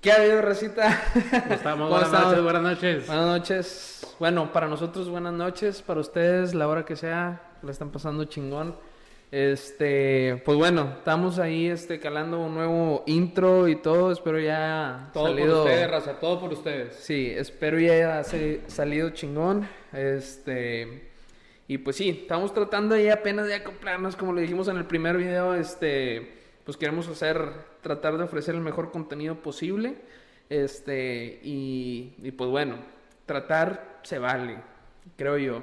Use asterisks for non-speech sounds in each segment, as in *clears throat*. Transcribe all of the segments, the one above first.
¿Qué ha habido, Racita? ¿Cómo estamos? *laughs* Buenas noches, buenas noches. Buenas noches. Bueno, para nosotros buenas noches, para ustedes la hora que sea, la están pasando chingón. Este, pues bueno, estamos ahí este calando un nuevo intro y todo, espero ya todo por ustedes, raza, todo por ustedes. Sí, espero ya haya salido chingón. Este, y pues sí, estamos tratando ahí apenas de acoplarnos como lo dijimos en el primer video, este pues queremos hacer, tratar de ofrecer el mejor contenido posible. Este, y, y pues bueno, tratar se vale, creo yo.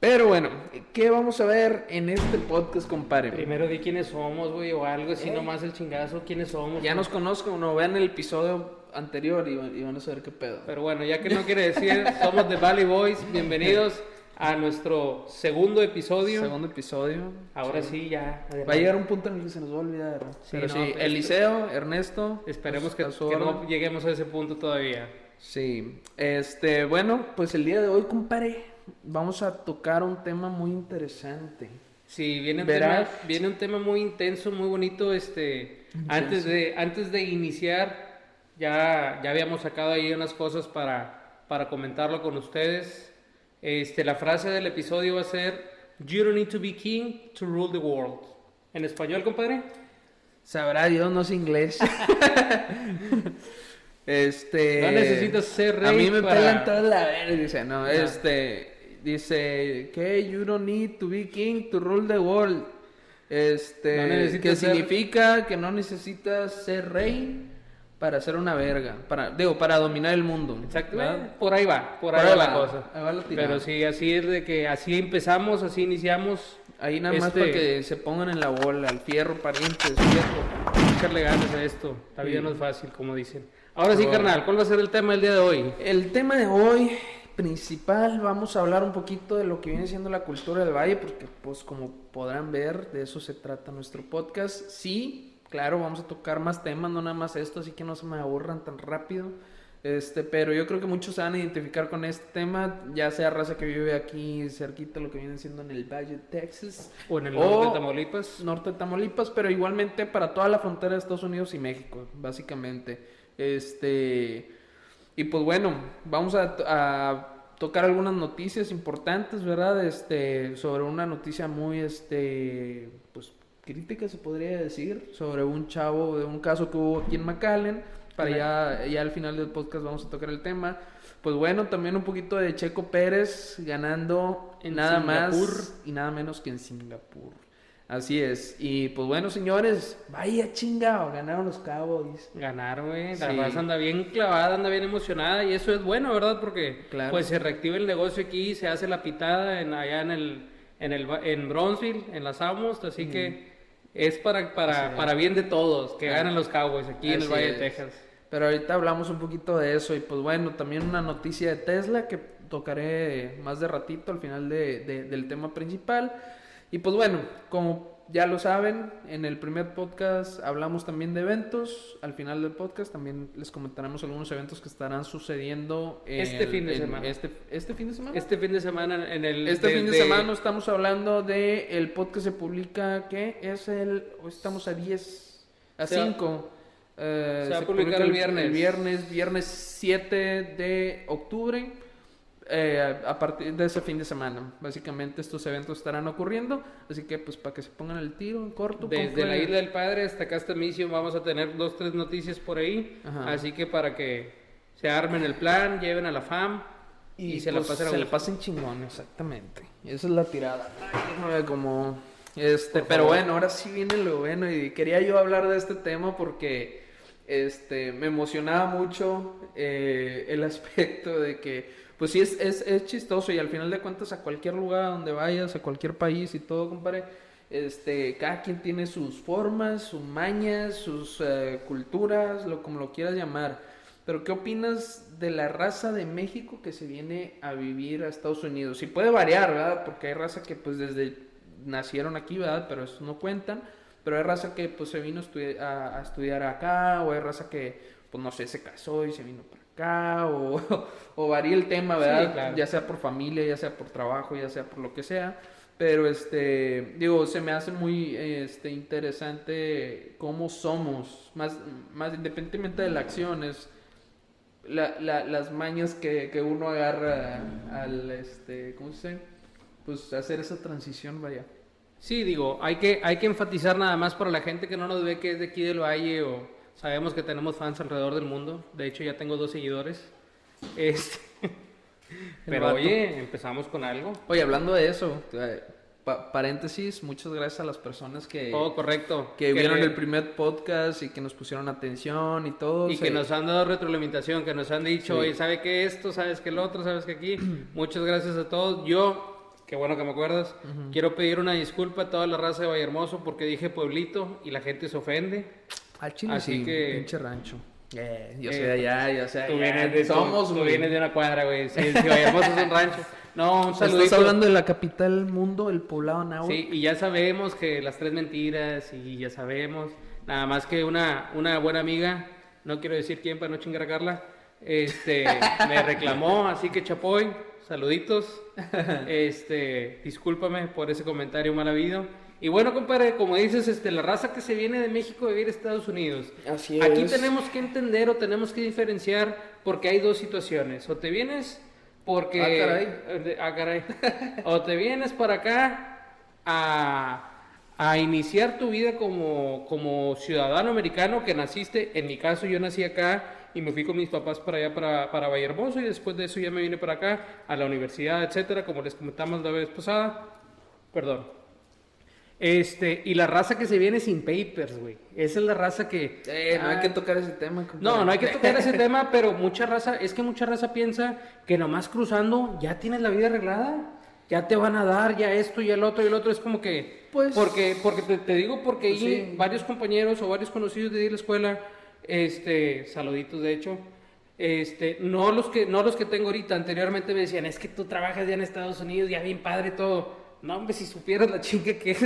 Pero bueno, ¿qué vamos a ver en este podcast, compadre? Primero di quiénes somos, güey, o algo así, ¿Eh? nomás el chingazo, quiénes somos. Ya nos conozco, no vean el episodio anterior y, y, van a saber qué pedo. Pero bueno, ya que no quiere decir, *laughs* somos The Valley Boys, bienvenidos a nuestro segundo episodio. Segundo episodio. Ahora sí, ya. Va a llegar un punto en el que se nos va a olvidar. Sí, Pero sí, Eliseo, Ernesto. Esperemos que, que, no lleguemos a ese punto todavía. Sí. Este, bueno, pues el día de hoy, compadre, vamos a tocar un tema muy interesante. Sí, viene un, tema, viene un tema muy intenso, muy bonito. Este, antes de, antes de iniciar, ya, ya habíamos sacado ahí unas cosas para, para comentarlo con ustedes. Este, la frase del episodio va a ser You don't need to be king to rule the world. ¿En español, compadre? Sabrá Dios, no es inglés. *laughs* este. No necesitas ser rey. A mí me para... pelan toda la verga. Dice, no, este. Dice que you don't need to be king to rule the world. Este. que significa que no necesitas ser rey para hacer una verga, para, digo, para dominar el mundo. Exacto, por ahí va, por, ahí, va la cosa. Pero sí, así es de que así empezamos, así iniciamos. Ahí nada más para este que se pongan en la bola, al fierro, parientes, fierro. Echarle ganas a esto, la vida no es fácil, como dicen. Ahora sí, carnal, ¿cuál va a ser el tema del día de hoy? El tema de hoy principal vamos a hablar un poquito de lo que viene siendo la cultura del valle, porque pues como podrán ver, de eso se trata nuestro podcast. Sí, claro, vamos a tocar más temas, no nada más esto, así que no se me aburran tan rápido. Este, pero yo creo que muchos se van a identificar con este tema, ya sea raza que vive aquí cerquita, lo que viene siendo en el Valle de Texas. O en el norte de Tamaulipas. Norte de Tamaulipas, pero igualmente para toda la frontera de Estados Unidos y México, básicamente. Este, y pues bueno, vamos a, a tocar algunas noticias importantes, ¿verdad? Este, sobre una noticia muy, este, pues crítica, se podría decir, sobre un chavo, de un caso que hubo aquí en McAllen. Para ya, ya al final del podcast vamos a tocar el tema. Pues bueno, también un poquito de Checo Pérez ganando en nada más y nada menos que en Singapur. Así es. Y pues bueno, señores, vaya chingado, ganaron los Cowboys. Ganaron, güey. La raza anda bien clavada, anda bien emocionada y eso es bueno, ¿verdad? Porque pues se reactiva el negocio aquí, se hace la pitada en, allá en el en el en Bronzeville, en las Amos, así que es para, para, para bien de todos, que ganen los Cowboys aquí en el Valle de Texas. Pero ahorita hablamos un poquito de eso y pues bueno, también una noticia de Tesla que tocaré más de ratito al final de, del tema principal. Y pues bueno, como ya lo saben, en el primer podcast hablamos también de eventos. Al final del podcast también les comentaremos algunos eventos que estarán sucediendo este fin de semana. Este, este, fin de semana. Este fin de semana en el. Este fin de, semana estamos hablando de el podcast se publica que es el. Hoy estamos a 10, a 5. Eh, se va a publicar el viernes. El viernes, viernes 7 de octubre. Eh, a partir de ese fin de semana. Básicamente estos eventos estarán ocurriendo, así que pues para que se pongan el tiro en corto. Desde la Isla del Padre hasta acá esta misión vamos a tener dos, tres noticias por ahí, así que para que se armen el plan, lleven a la FAM y, se, pues, pasen, se le pasen chingón, exactamente. Esa es la tirada. como este, pero bueno, ahora sí viene lo bueno y quería yo hablar de este tema porque este me emocionaba mucho eh, el *laughs* aspecto de que pues sí es, es, es, chistoso y al final de cuentas a cualquier lugar donde vayas, a cualquier país y todo, compadre, este, cada quien tiene sus formas, sus mañas, sus eh, culturas, lo como lo quieras llamar. Pero ¿qué opinas de la raza de México que se viene a vivir a Estados Unidos? Y puede variar, ¿verdad? Porque hay raza que pues desde nacieron aquí, ¿verdad? Pero eso no cuentan. Pero hay raza que pues se vino a, estudiar acá, o hay raza que pues no sé, se casó y se vino para acá *laughs* o, varía el tema, ¿verdad? Ya sea por familia, ya sea por trabajo, ya sea por lo que sea. Pero este, digo, se me hace muy este, interesante cómo somos, más, más independientemente de la acción, es la, la, las mañas que, que, uno agarra al, este, ¿cómo se dice? Pues hacer esa transición, vaya. Sí, digo, hay que, hay que enfatizar nada más para la gente que no nos ve que es de aquí del Valle o sabemos que tenemos fans alrededor del mundo. De hecho, ya tengo dos seguidores. Este, *laughs* pero oye, empezamos con algo. Oye, hablando de eso, eh, paréntesis, muchas gracias a las personas que... Oh, correcto. Que, vieron el primer podcast y que nos pusieron atención y todo. Y que nos han dado retroalimentación, que nos han dicho, oye, ¿sabe qué esto? ¿Sabes qué el otro? ¿Sabes qué aquí? *clears throat* muchas gracias a todos. Yo, qué bueno que me acuerdas, quiero pedir una disculpa a toda la raza de Vallehermoso porque dije pueblito y la gente se ofende. Al chile Así que... pinche rancho. Eh, yo soy de allá, yo sé. Tú vienes de, somos, tú, vienes de una cuadra, güey. Sí, sí, Vallehermoso es un rancho. No, un saludito. Estás hablando de la capital del mundo, el poblado Nahuatl. Sí, y ya sabemos que las tres mentiras, y ya sabemos. Nada más que una, una buena amiga, no quiero decir quién para no chingar a Carla, este, *laughs* me reclamó, así que Chapoy, saluditos. Este, discúlpame por ese comentario mal habido. Y bueno, compadre, como dices, este, la raza que se viene de México a vivir a Estados Unidos. Así Aquí tenemos que entender o tenemos que diferenciar porque hay dos situaciones. O te vienes porque... Ah, caray. Ah, caray. *laughs* o te vienes para acá a, a iniciar tu vida como, como ciudadano americano que naciste. En mi caso, yo nací acá y me fui con mis papás para allá, para, para Vallehermoso, y después de eso ya me vine para acá, a la universidad, etcétera, como les comentamos la vez pasada. Perdón. Este, y la raza que se viene sin papers, güey. Esa es la raza que. Eh, no hay que tocar ese tema. No, no hay que tocar ese *laughs* tema, pero mucha raza, es que mucha raza piensa que nomás cruzando ya tienes la vida arreglada. Ya te van a dar, ya esto, y el otro, y el otro. Es como que. Pues. Porque, porque te, digo, porque pues varios compañeros o varios conocidos de la escuela, este, saluditos de hecho, este, no los que, no los que tengo ahorita, anteriormente me decían, es que tú trabajas ya en Estados Unidos, ya bien padre todo no, hombre, si supieras la chinga que es.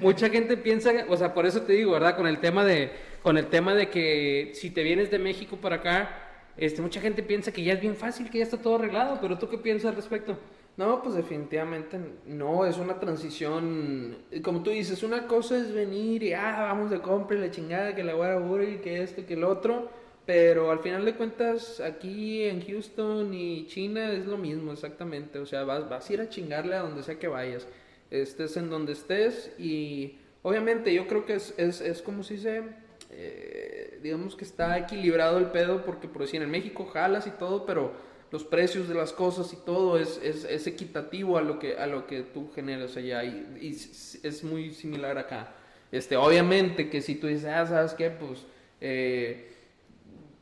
Mucha gente piensa, o sea, por eso te digo, ¿verdad? Con el tema de, con el tema de que si te vienes de México para acá, este, mucha gente piensa que ya es bien fácil, que ya está todo arreglado, pero ¿tú qué piensas al respecto? No, pues definitivamente no, es una transición, como tú dices, una cosa es venir y, ah, vamos de compra la chingada, que la guarda y que esto, que el otro, pero al final de cuentas, aquí en Houston y China es lo mismo exactamente, o sea, vas, vas a ir a chingarle a donde sea que vayas estés en donde estés y obviamente yo creo que es, es, es como si se, eh, digamos que está equilibrado el pedo porque por decir en México jalas y todo, pero los precios de las cosas y todo es, es, es equitativo a lo que, a lo que tú generas allá y, y, es muy similar acá. Este, obviamente que si tú dices, ah, ¿sabes qué? Pues eh,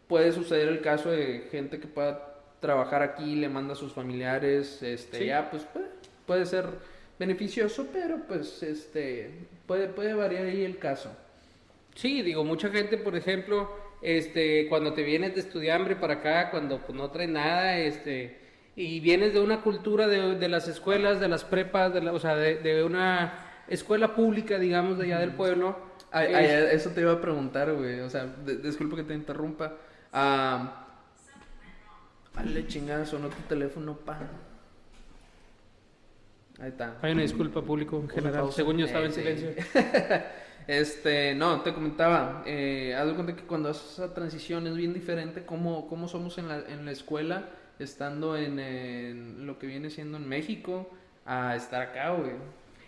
puede suceder el caso de gente que pueda trabajar aquí, le manda a sus familiares, este, ya, pues puede, puede ser beneficioso, pero pues este puede, puede variar ahí el caso. Sí, digo, mucha gente, por ejemplo, este, cuando te vienes de estudiambre para acá, cuando pues, no traes nada, este, y vienes de una cultura de, de las escuelas, de las prepas, de la, o sea, de, una escuela pública, digamos, de allá del pueblo. eso te iba a preguntar, güey, o sea, disculpa que te interrumpa. Ah, vale, chingada, sonó tu teléfono, pa. Ahí está. Hay una disculpa público en general. Según yo estaba en silencio. *laughs* este, no, te comentaba. Eh, haz de cuenta que cuando haces esa transición es bien diferente cómo, cómo somos en la, en la escuela, estando en, lo que viene siendo en México, a estar acá, güey.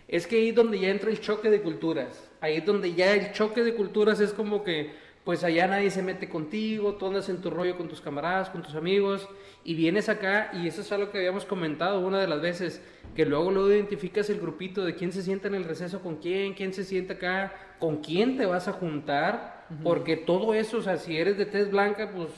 Es que ahí es donde ya entra el choque de culturas. Ahí es donde ya el choque de culturas es como que, pues allá nadie se mete contigo, tú andas en tu rollo con tus camaradas, con tus amigos, y vienes acá, y eso es algo que habíamos comentado una de las veces que luego luego identificas el grupito de quién se sienta en el receso con quién, quién se sienta acá, con quién te vas a juntar, porque todo eso, o sea, si eres de tez blanca, pues,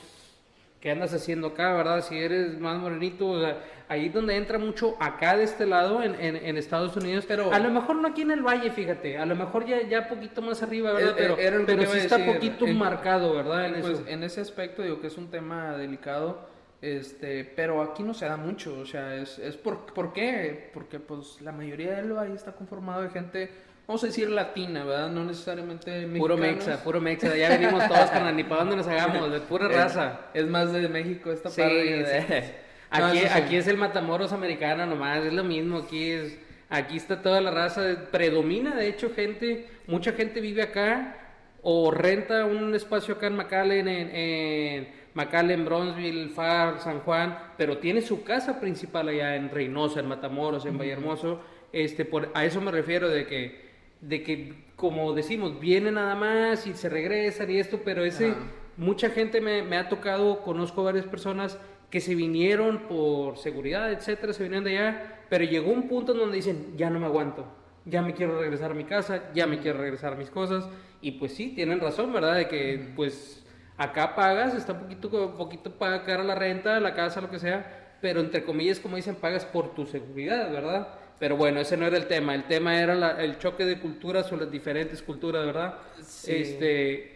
¿qué andas haciendo acá, verdad? Si eres más morenito, o sea, ahí es donde entra mucho acá de este lado, en, en, Estados Unidos, pero a lo mejor no aquí en el valle, fíjate, a lo mejor ya, ya poquito más arriba, ¿verdad? pero, pero sí está poquito marcado, ¿verdad? En, pues, en ese aspecto digo que es un tema delicado este, pero aquí no se da mucho, o sea, es, es por, ¿por qué? Porque pues la mayoría de lo ahí está conformado de gente, vamos a decir latina, ¿verdad? No necesariamente mexicanos. Puro mexa, puro mexa, ya venimos todos con la ni para dónde nos hagamos, de pura *laughs* raza. Es, más de México esta parte. Aquí, aquí es el Matamoros americano nomás, es lo mismo, aquí es Aquí está toda la raza, predomina de hecho gente, mucha gente vive acá o renta un espacio acá en McAllen, en, en McAllen, Bronzeville, Far, San Juan, pero tiene su casa principal allá en Reynosa, en Matamoros, en Vallehermoso. Este, por, a eso me refiero de que, de que, como decimos, viene nada más y se regresan y esto, pero ese, mucha gente me, me ha tocado, conozco varias personas que se vinieron por seguridad, etcétera, se vinieron de allá, pero llegó un punto en donde dicen, ya no me aguanto, ya me quiero regresar a mi casa, ya me quiero regresar a mis cosas, y pues sí, tienen razón, ¿verdad? De que, pues, acá pagas, está poquito, poquito para cara la renta, la casa, lo que sea, pero entre comillas, como dicen, pagas por tu seguridad, ¿verdad? Pero bueno, ese no era el tema, el tema era el choque de culturas o las diferentes culturas, ¿verdad? Este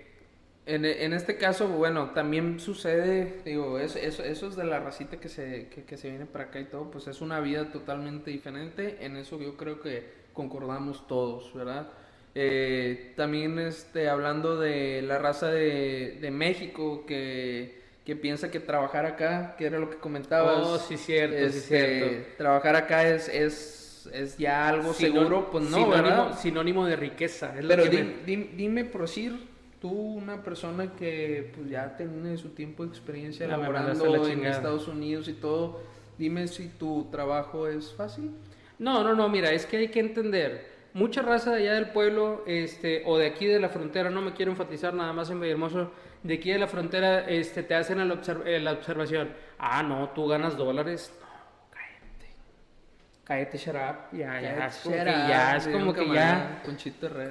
en, en, este caso, bueno, también sucede, digo, eso, eso, es de la racita que se, que, se viene para acá y todo, pues es una vida totalmente diferente. En eso yo creo que concordamos todos, ¿verdad? Eh, también este, hablando de la raza de, de México que, que, piensa que trabajar acá, que era lo que comentabas. Oh, sí, cierto, sí, este, cierto. Trabajar acá es, es, es ya algo seguro, pues no, sinónimo, ¿verdad? Sinónimo de riqueza. Pero dime, por decir tú, una persona que pues, ya tiene su tiempo de experiencia laborando en Estados Unidos y todo, dime si tu trabajo es fácil. No, no, no, mira, es que hay que entender. Mucha raza de allá del pueblo, este, o de aquí de la frontera, no me quiero enfatizar nada más en Villahermoso, de aquí de la frontera, este, te hacen la, la observación, ah, no, tú ganas dólares, cállate, shut up. Ya, ya, es como que ya es como que ya.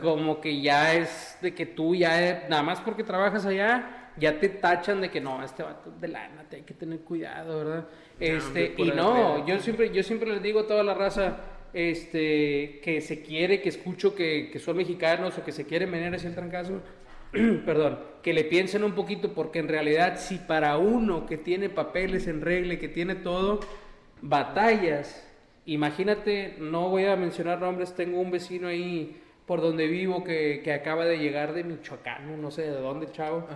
Como que ya es de que tú ya, nada más porque trabajas allá, ya te tachan de que no, este vato de lana, te hay que tener cuidado, ¿verdad? Este, y no, yo siempre, yo siempre les digo a toda la raza, este, que se quiere, que escucho que, que son mexicanos o que se quieren venir hacia el trancazo, *clears throat* perdón, que le piensen un poquito, porque en realidad, si para uno que tiene papeles en regla, que tiene todo, batallas Imagínate, no voy a mencionar nombres, tengo un vecino ahí por donde vivo que, que acaba de llegar de Michoacán, no sé de dónde, chavo.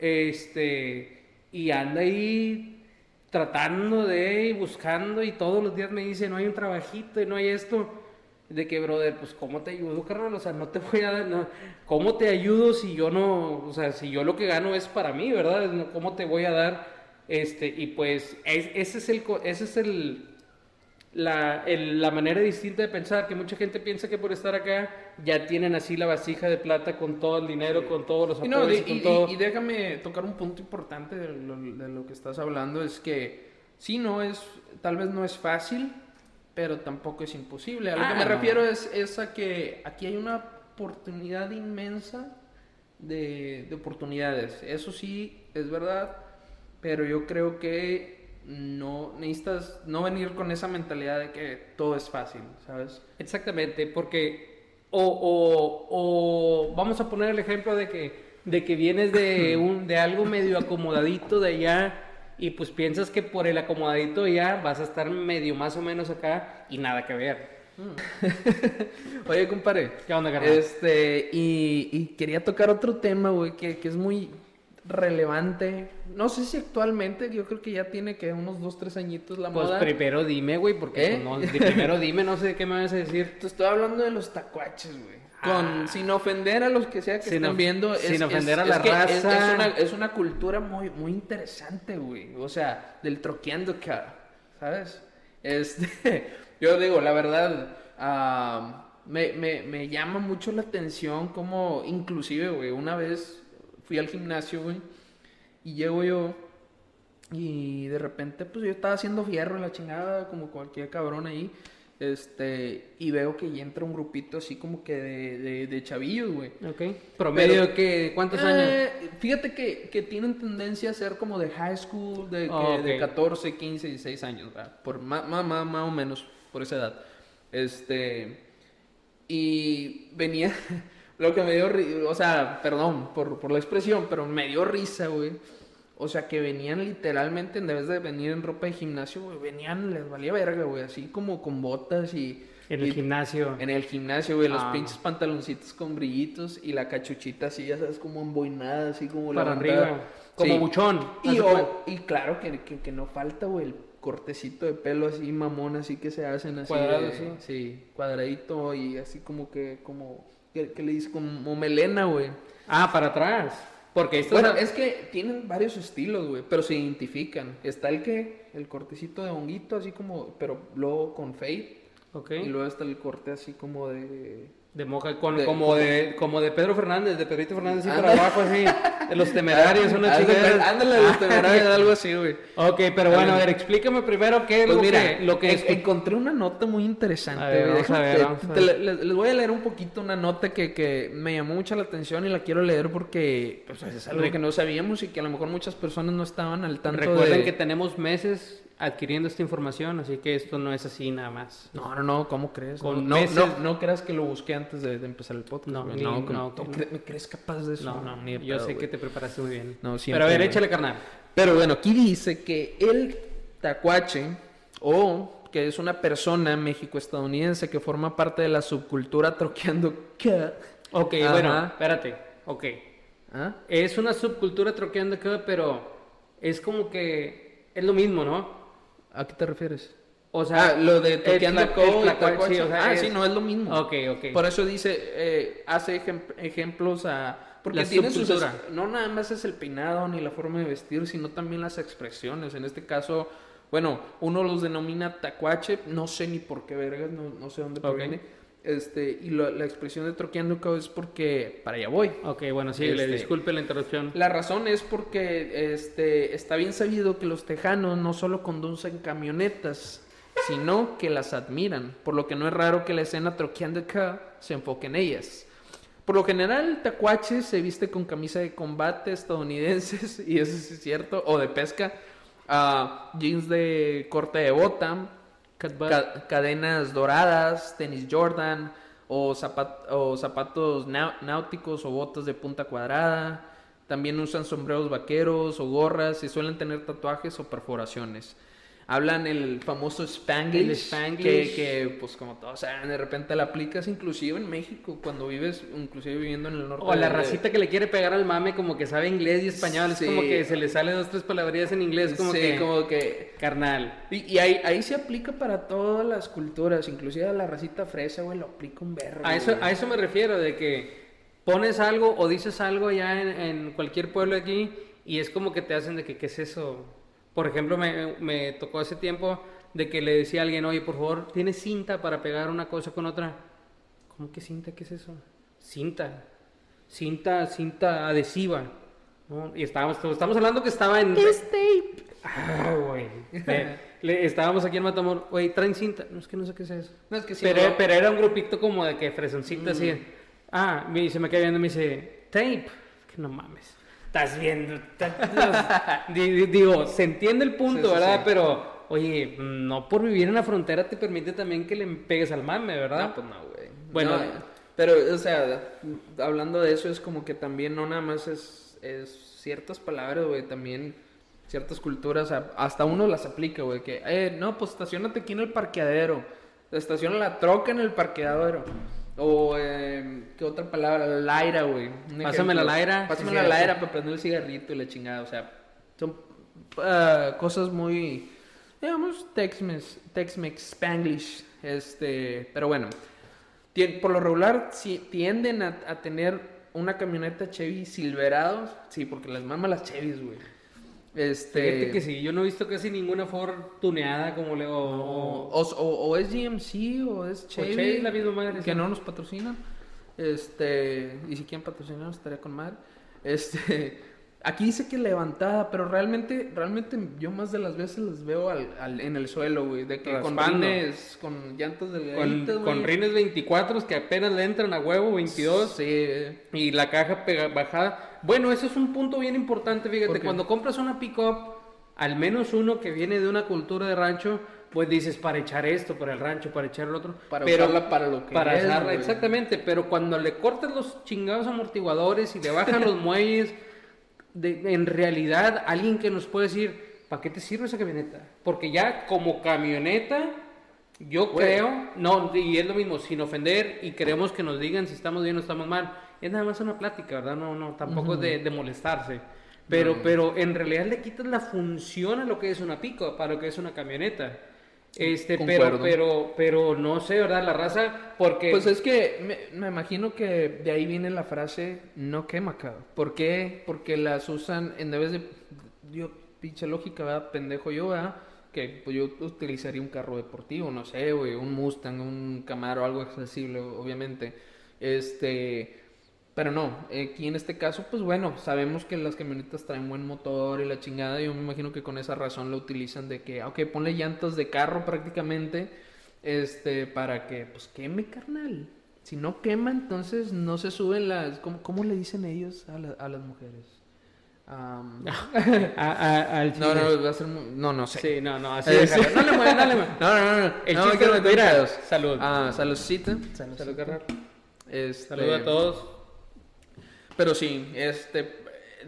Este, y anda ahí tratando de, buscando, y todos los días me dice, no hay un trabajito y no hay esto. De que, brother, pues, ¿cómo te ayudo, carnal? O sea, no te voy a dar, no, ¿cómo te ayudo si yo no, o sea, si yo lo que gano es para mí, ¿verdad? ¿Cómo te voy a dar? Este, y pues, ese es el, ese es el, la, la, manera distinta de pensar, que mucha gente piensa que por estar acá ya tienen así la vasija de plata con todo el dinero, con todos los apoyos y, y, déjame tocar un punto importante de lo, de lo, que estás hablando, es que sí, no es, tal vez no es fácil, pero tampoco es imposible. A lo que me ah, refiero es, es, a que aquí hay una oportunidad inmensa de, de oportunidades. Eso sí, es verdad, pero yo creo que no necesitas no venir con esa mentalidad de que todo es fácil, ¿sabes? Exactamente, porque o, o, o vamos a poner el ejemplo de que de que vienes de *clears throat* un de algo medio acomodadito de allá y pues piensas que por el acomodadito ya vas a estar medio más o menos acá y nada que ver. Mm. *laughs* Oye, compadre. ¿Qué onda, carnal? Este, y, y quería tocar otro tema, güey, que, que es muy, relevante. No sé si actualmente, yo creo que ya tiene que unos dos, tres añitos la pues moda. Pues primero dime, güey, porque ¿Eh? no, primero dime, no sé qué me vas a decir. Te estoy hablando de los tacuaches, güey. Con, ah. sin ofender a los que sea que estén viendo. sin ofender a la raza. Es, una, es, una, cultura muy, muy interesante, güey. O sea, del troqueando, ¿sabes? Este, *laughs* yo digo, la verdad, me, me, me llama mucho la atención como, inclusive, güey, una vez fui al gimnasio, güey, y llego yo y de repente, pues yo estaba haciendo fierro en la chingada, como cualquier cabrón ahí. Este, y veo que ya entra un grupito así como que de, de, chavillos, güey. Ok. ¿Promedio que cuántos años? Eh, fíjate que, que, tienen tendencia a ser como de high school, de, de 14, 15, 16 años, ¿verdad? Por más, más, más o menos por esa edad. Este, y venía, *laughs* Lo que me dio, o sea, perdón por, por la expresión, pero me dio risa, güey. O sea, que venían literalmente, en vez de venir en ropa de gimnasio, güey, venían, les valía verga, güey, así como con botas y... En el gimnasio. En el gimnasio, güey, los ah. pinches pantaloncitos con brillitos y la cachuchita así, ya sabes, como emboinada, así como Para arriba. Como buchón. Y, y claro que, que, que, no falta, güey, el cortecito de pelo así mamón, así que se hacen así. Cuadrado, sí. Sí, cuadradito y así como que, como, ¿qué, le dice? Como melena, güey. Ah, para atrás. Porque esto Bueno, es que tienen varios estilos, güey, pero se identifican. Está el que, el cortecito de honguito, así como, pero luego con fade. Ok. Y luego está el corte así como de... De moja, con, De- como, de, como de Pedro Fernández, de Pedrito Fernández, así para Ándale. abajo, así. De los *laughs* temerarios, una Ándale, chica. Ándale, los *laughs* temerarios, algo así, güey. Ok, pero bueno, a ver, explícame primero qué es Pues lo, mira, que, lo que encontré una nota muy interesante. A ver, güey. vamos a Déjame- ver, te- vamos a te- ver. les, les voy a leer un poquito una nota que, que me llamó mucho la atención y la quiero leer porque pues, es algo Re- que no sabíamos y que a lo mejor muchas personas no estaban al tanto Recuerden de... que tenemos meses adquiriendo esta información, así que esto no es así nada más. No, no, no, ¿cómo crees? Con no, meses- no, no creas que lo busqué antes de, de empezar el podcast. No, ni- no, no, ¿tú que- cre- ¿me crees capaz de eso? No, no, ni yo pedo, sé que te preparaste muy bien. No, pero siempre, a ver, échale carnal. Pero bueno, aquí dice que el tacuache, o que es una persona méxico-estadounidense que forma parte de la subcultura troqueando... Ok, Ajá. bueno, espérate. Ok. ¿Ah? Es una subcultura troqueando pero es como que es lo mismo, ¿no? ¿A qué te refieres? O sea, ah, lo de el co el y tlacuache, tacuache. sí, o sea, ah, es- sí, no, es lo mismo. Ok, ok. Por eso dice, eh, hace ejem- ejemplos a... Porque La tiene sus... No nada más es el peinado ni la forma de vestir, sino también las expresiones. En este caso, bueno, uno los denomina tacuache, no sé ni por qué vergas, no, no sé dónde proviene. Este, y lo- la expresión de troqueando es porque para allá voy. Ok, bueno, sí, le Este- disculpe la interrupción. La razón es porque este, está bien sabido que los tejanos no solo conducen camionetas, sino que las admiran, por lo que no es raro que la escena troqueando se enfoque en ellas. Por lo general, tacuache se viste con camisa de combate estadounidenses, *laughs* y eso sí es cierto, o de pesca, ah, jeans de corte de bota. Ca- cadenas doradas, tenis Jordan o, zapat- o zapatos náuticos o botas de punta cuadrada. También usan sombreros vaqueros o gorras y suelen tener tatuajes o perforaciones. Hablan el famoso Spanglish, El Spanglish. Que, que, pues como todos saben, de repente la aplicas inclusive en México, cuando vives, inclusive viviendo en el norte. O la de- racita que le quiere pegar al mame como que sabe inglés y español, Sí. es como que se le sale dos, tres palabrillas en inglés, como sí, que... como que Carnal. Y, y ahí, ahí se aplica para todas las culturas, inclusive a la racita fresa, güey, lo aplica un verbo. A eso, güey. a eso me refiero, de que pones algo o dices algo ya en, en cualquier pueblo aquí y es como que te hacen de que, ¿qué es eso? Por ejemplo, me, me tocó ese tiempo de que le decía a alguien, oye, por favor, ¿tienes cinta para pegar una cosa con otra? ¿Cómo que cinta? ¿Qué es eso? Cinta. Cinta, cinta adhesiva. ¿no? Y estábamos, estamos hablando que estaba en... Ah, güey. Le- le- estábamos aquí en Matamoros, güey, traen cinta. No, es que no sé qué es eso. No, es que sí, pero, era un grupito como de que fresoncito así. Ah, me- se me queda viendo y me dice, tape. Que no mames. Estás viendo. *laughs* Digo, se entiende el punto, Sí, sí, ¿verdad? sí. Pero, oye, no por vivir en la frontera te permite también que le pegues al mame, ¿verdad? No, pues no, güey. Bueno. No, pero, o sea, hablando de eso, es como que también no nada más es, es ciertas palabras, güey, también ciertas culturas, hasta uno las aplica, güey, que, eh, no, pues estacionate aquí en el parqueadero, estaciona la troca en el parqueadero. O, eh, ¿qué otra palabra? La laira, güey. Pásame la laira. Pásame Sí, la laira para prender el cigarrito y la chingada. O sea, son ah, cosas muy, digamos, Tex-Mex, Tex-Mex, Spanglish. Este, pero bueno, por lo regular si tienden a, a tener una camioneta Chevy Silverado. Sí, porque las maman las Chevys, güey. Este, Fíjate que sí, yo no he visto casi ninguna Ford tuneada como le... o- o, o- o- o es GMC o es Chevy. Chevy, la misma madre, Que sí. no nos patrocinan. Este, y si quieren patrocinarnos estaría con madre. Este, aquí dice que levantada, pero realmente, realmente yo más de las veces las veo al, al- en el suelo, güey. De que con rines, con llantas delgaditas, con rines 24 que apenas le entran a huevo, 22. Sí, Y la caja pega- bajada. Bueno, eso es un punto bien importante, ¿Por fíjate. Cuando compras una pick-up, al menos uno que viene de una cultura de rancho, pues dices para echar esto, para el rancho, para echar el otro. Para pero, usarla para lo que Para es, usarla, exactamente. Pero cuando le cortas los chingados amortiguadores y le bajan *laughs* los muelles, de- en realidad, alguien que nos puede decir, ¿para qué te sirve esa camioneta? Porque ya como camioneta. Yo creo, no, y es lo mismo, sin ofender, y queremos que nos digan si estamos bien o estamos mal. Es nada más una plática, ¿verdad? No, no, tampoco es de, de molestarse. Pero, pero en realidad le quitas la función a lo que es una pico, para lo que es una camioneta. Este, pero, pero, pero no sé, ¿verdad? La raza, porque... Pues es que me, imagino que de ahí viene la frase no quema, cabrón. ¿Por qué? Porque las usan en vez de... Yo, pinche lógica, ¿verdad? Pendejo yo, ¿verdad? Que pues yo utilizaría un carro deportivo, no sé, güey, un Mustang, un Camaro, algo accesible, obviamente. Este pero no, aquí en este caso, pues bueno, sabemos que las camionetas traen buen motor y la chingada. Yo me imagino que con esa razón lo utilizan de que, ok, ponle llantas de carro prácticamente, este, para que, pues queme, carnal. Si no quema, entonces no se suben las. ¿Cómo, cómo le dicen ellos a, las mujeres? Um... *laughs* *laughs* no, no, va a ser. No, no sé. Sí, no, no, así eh, No le muevas, no le muevas. *laughs* No, no, no. El no, chiste no, mira, salud. Ah, saludcita. Salud, salud, carnal. Este... Salud a todos. Pero sí, este,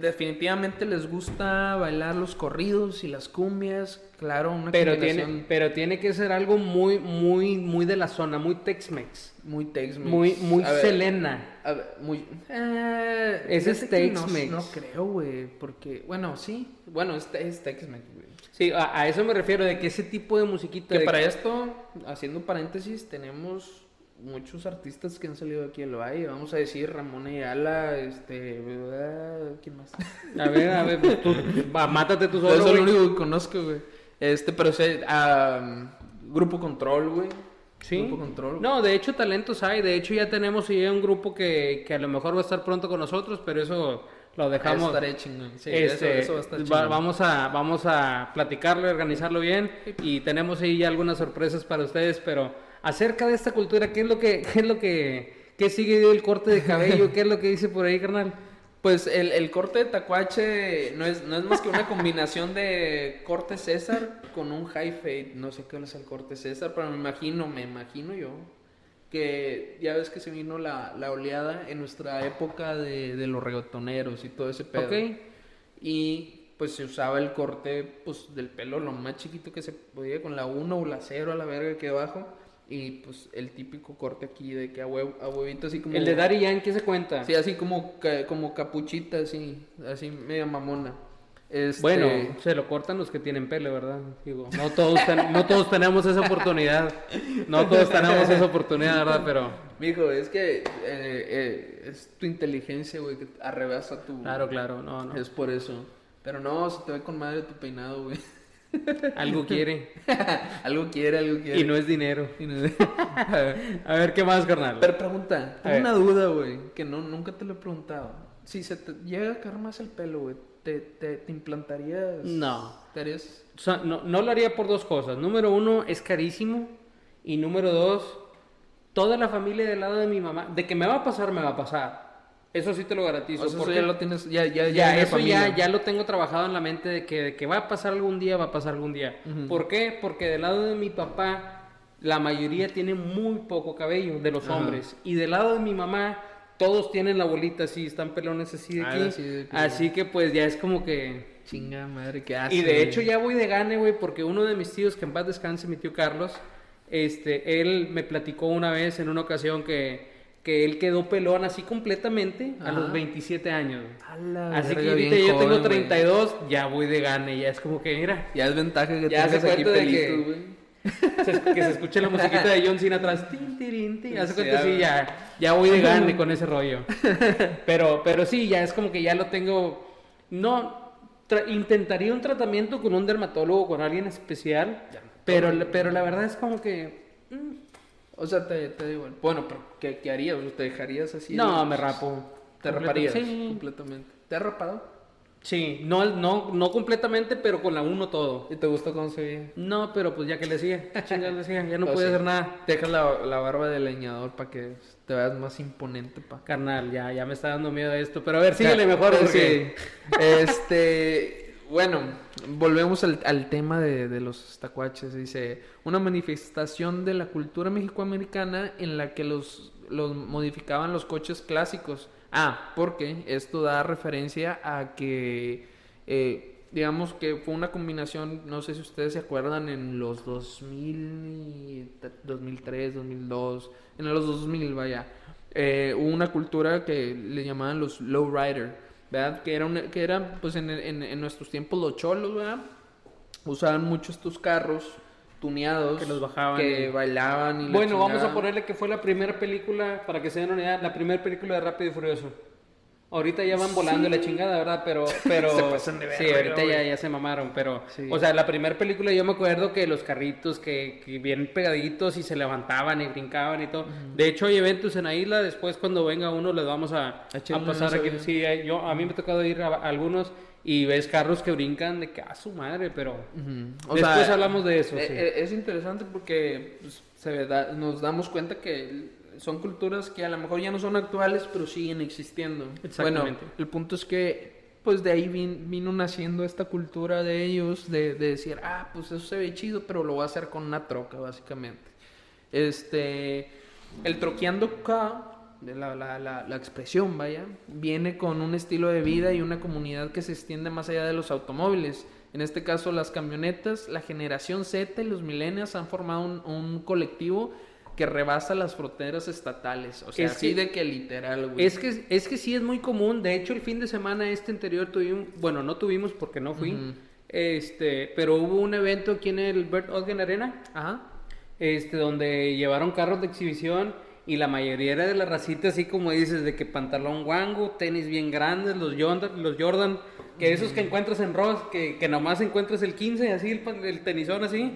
definitivamente les gusta bailar los corridos y las cumbias, claro, una pero tiene pero tiene que ser algo muy muy muy de la zona, muy Tex-Mex, muy Tex-Mex, muy muy Selena. muy eh, ese es Tex-Mex. No, creo, güey, porque bueno, sí, bueno, es, es Tex-Mex, güey. Sí, a, eso me refiero de que ese tipo de musiquita que para esto, haciendo paréntesis, tenemos muchos artistas que han salido aquí al Valle. Vamos a decir Ramón Ayala, este. ¿Quién más? A ver, a ver, pues tú, mátate tú solo. Eso es lo único que conozco, güey. Este, pero sé, Grupo Control, güey. Sí. Grupo Control. No, de hecho, talentos hay. De hecho, ya tenemos ya un grupo que, que a lo mejor va a estar pronto con nosotros, pero eso lo dejamos. Sí, este, eso, va a estar vamos a vamos a platicarlo, organizarlo bien y tenemos ahí ya algunas sorpresas para ustedes, pero acerca de esta cultura, ¿qué es lo que, qué es lo que, qué sigue del corte de cabello? ¿Qué es lo que dice por ahí, carnal? Pues el, el, corte de tacuache no es, no es más que una combinación de corte César con un high fade. No sé qué es el corte César, pero me imagino, me imagino yo, que ya ves que se vino la, la oleada en nuestra época de, de, los reggaetoneros y todo ese pedo. Y pues se usaba el corte pues del pelo lo más chiquito que se podía, con la 1 o la 0 a la verga que abajo. Y pues el típico corte aquí de que a, huevo, a huevito así como... El de Daddy Yankee se cuenta. Sí, así como, como capuchita, así, así media mamona. Este... Bueno, se lo cortan los que tienen pelo, ¿verdad? Digo, no todos, no todos tenemos esa oportunidad. No todos tenemos esa oportunidad, ¿verdad? Pero... Mijo, es que eh, eh, es tu inteligencia, güey, que arrebasa tu... Claro, claro, no, no. Es por eso. Pero no, se te ve con madre tu peinado, güey. Algo quiere. *laughs* algo quiere, algo quiere. Y no es dinero. *laughs* a ver, ¿qué más, carnal? Pero pregunta, tengo una duda, güey, que no, nunca te lo he preguntado. Si se te llega a caer más el pelo, güey, ¿te, te, implantarías? No. ¿Te O sea, no, no lo haría por dos cosas. Número uno, es carísimo. Y número dos, toda la familia del lado de mi mamá, de que me va a pasar, me va a pasar. Eso sí te lo garantizo. eso ya lo tienes, ya, ya, ya, eso ya, ya lo tengo trabajado en la mente de que, que va a pasar algún día, va a pasar algún día. ¿Por qué? Porque del lado de mi papá, la mayoría tiene muy poco cabello de los hombres. Y del lado de mi mamá, todos tienen la bolita así, están pelones así de ah, aquí. así que pues ya es como que... Chinga madre, ¿qué hace? Y de hecho ya voy de gane, güey, porque uno de mis tíos, que en paz descanse, mi tío Carlos, este, él me platicó una vez en una ocasión que que él quedó pelón así completamente a los 27 años. así que ahorita yo tengo 32, ya voy de gane, ya es como que mira. Ya es ventaja que ya tengas aquí pelitos, güey. que se escuche la musiquita de John Cena atrás. Tin, tirin, tin. Hace cuenta sí, ya, ya voy de gane con ese rollo. Pero, pero sí, ya es como que ya lo tengo. No, intentaría un tratamiento con un dermatólogo, con alguien especial. pero, pero la verdad es como que. Mm, o sea, te, te digo, bueno, pero ¿qué, qué harías? ¿Te dejarías así? No, me rapo. ¿Te raparías? Sí. Completamente. ¿Te has rapado? Sí, no, no, no completamente, pero con la uno todo. ¿Y te gusta cómo se ve? No, pero pues ya que le sigue, le sigue, ya no *laughs* puede hacer nada. Deja la, la barba de leñador para que te veas más imponente, pa. Carnal, ya, ya me está dando miedo esto, pero a ver, síguele mejor porque... *laughs* este... Bueno, volvemos al, tema de, los tacuaches. Dice, una manifestación de la cultura mexicoamericana en la que los, los modificaban los coches clásicos. Ah, porque esto da referencia a que, eh, digamos que fue una combinación, no sé si ustedes se acuerdan, en los 2000, 2003, 2002, en los 2000, vaya, eh, hubo una cultura que le llamaban los lowrider ¿verdad? Que eran, que eran pues en, en, en nuestros tiempos los cholos, ¿verdad? Usaban mucho estos carros tuneados que los bajaban que bailaban y bueno vamos a ponerle que fue la primera película para que se den una idea la primera película de Rápido y Furioso Ahorita ya van volando la chingada, ¿verdad? Pero, *laughs* pero... se pasan de Sí, ahorita ya, ya, se mamaron, pero... O sea, la primera película yo me acuerdo que los carritos que, que bien pegaditos y se levantaban y brincaban y todo. De hecho, hay eventos en la isla, después cuando venga uno les vamos a, a, pasar aquí. Sí, yo, a mí me ha tocado ir a, algunos y ves carros que brincan de que a su madre, pero después hablamos de eso. Es, sí. E, es interesante porque pues, se da, nos damos cuenta que son culturas que a lo mejor ya no son actuales, pero siguen existiendo. Bueno, el punto es que pues de ahí vino naciendo esta cultura de ellos de, decir, ah, pues eso se ve chido, pero lo voy a hacer con una troca, básicamente. Este, el troqueando acá, la, la, la, la, expresión, vaya, viene con un estilo de vida y una comunidad que se extiende más allá de los automóviles. En este caso, las camionetas, la generación Z y los millennials han formado un, un colectivo que rebasa las fronteras estatales. O sea, es así de que literal, güey. Es que, es que sí es muy común. De hecho, el fin de semana este anterior tuvimos, bueno, no tuvimos porque no fui, este, pero hubo un evento aquí en el Bert Ogden Arena, Ajá. este, donde llevaron carros de exhibición y la mayoría era de la racita, así como dices, de que pantalón guango, tenis bien grandes, los Jordan, los Jordan que esos que encuentras en Ross, que, que nomás encuentras el 15, así, el, el tenisón así.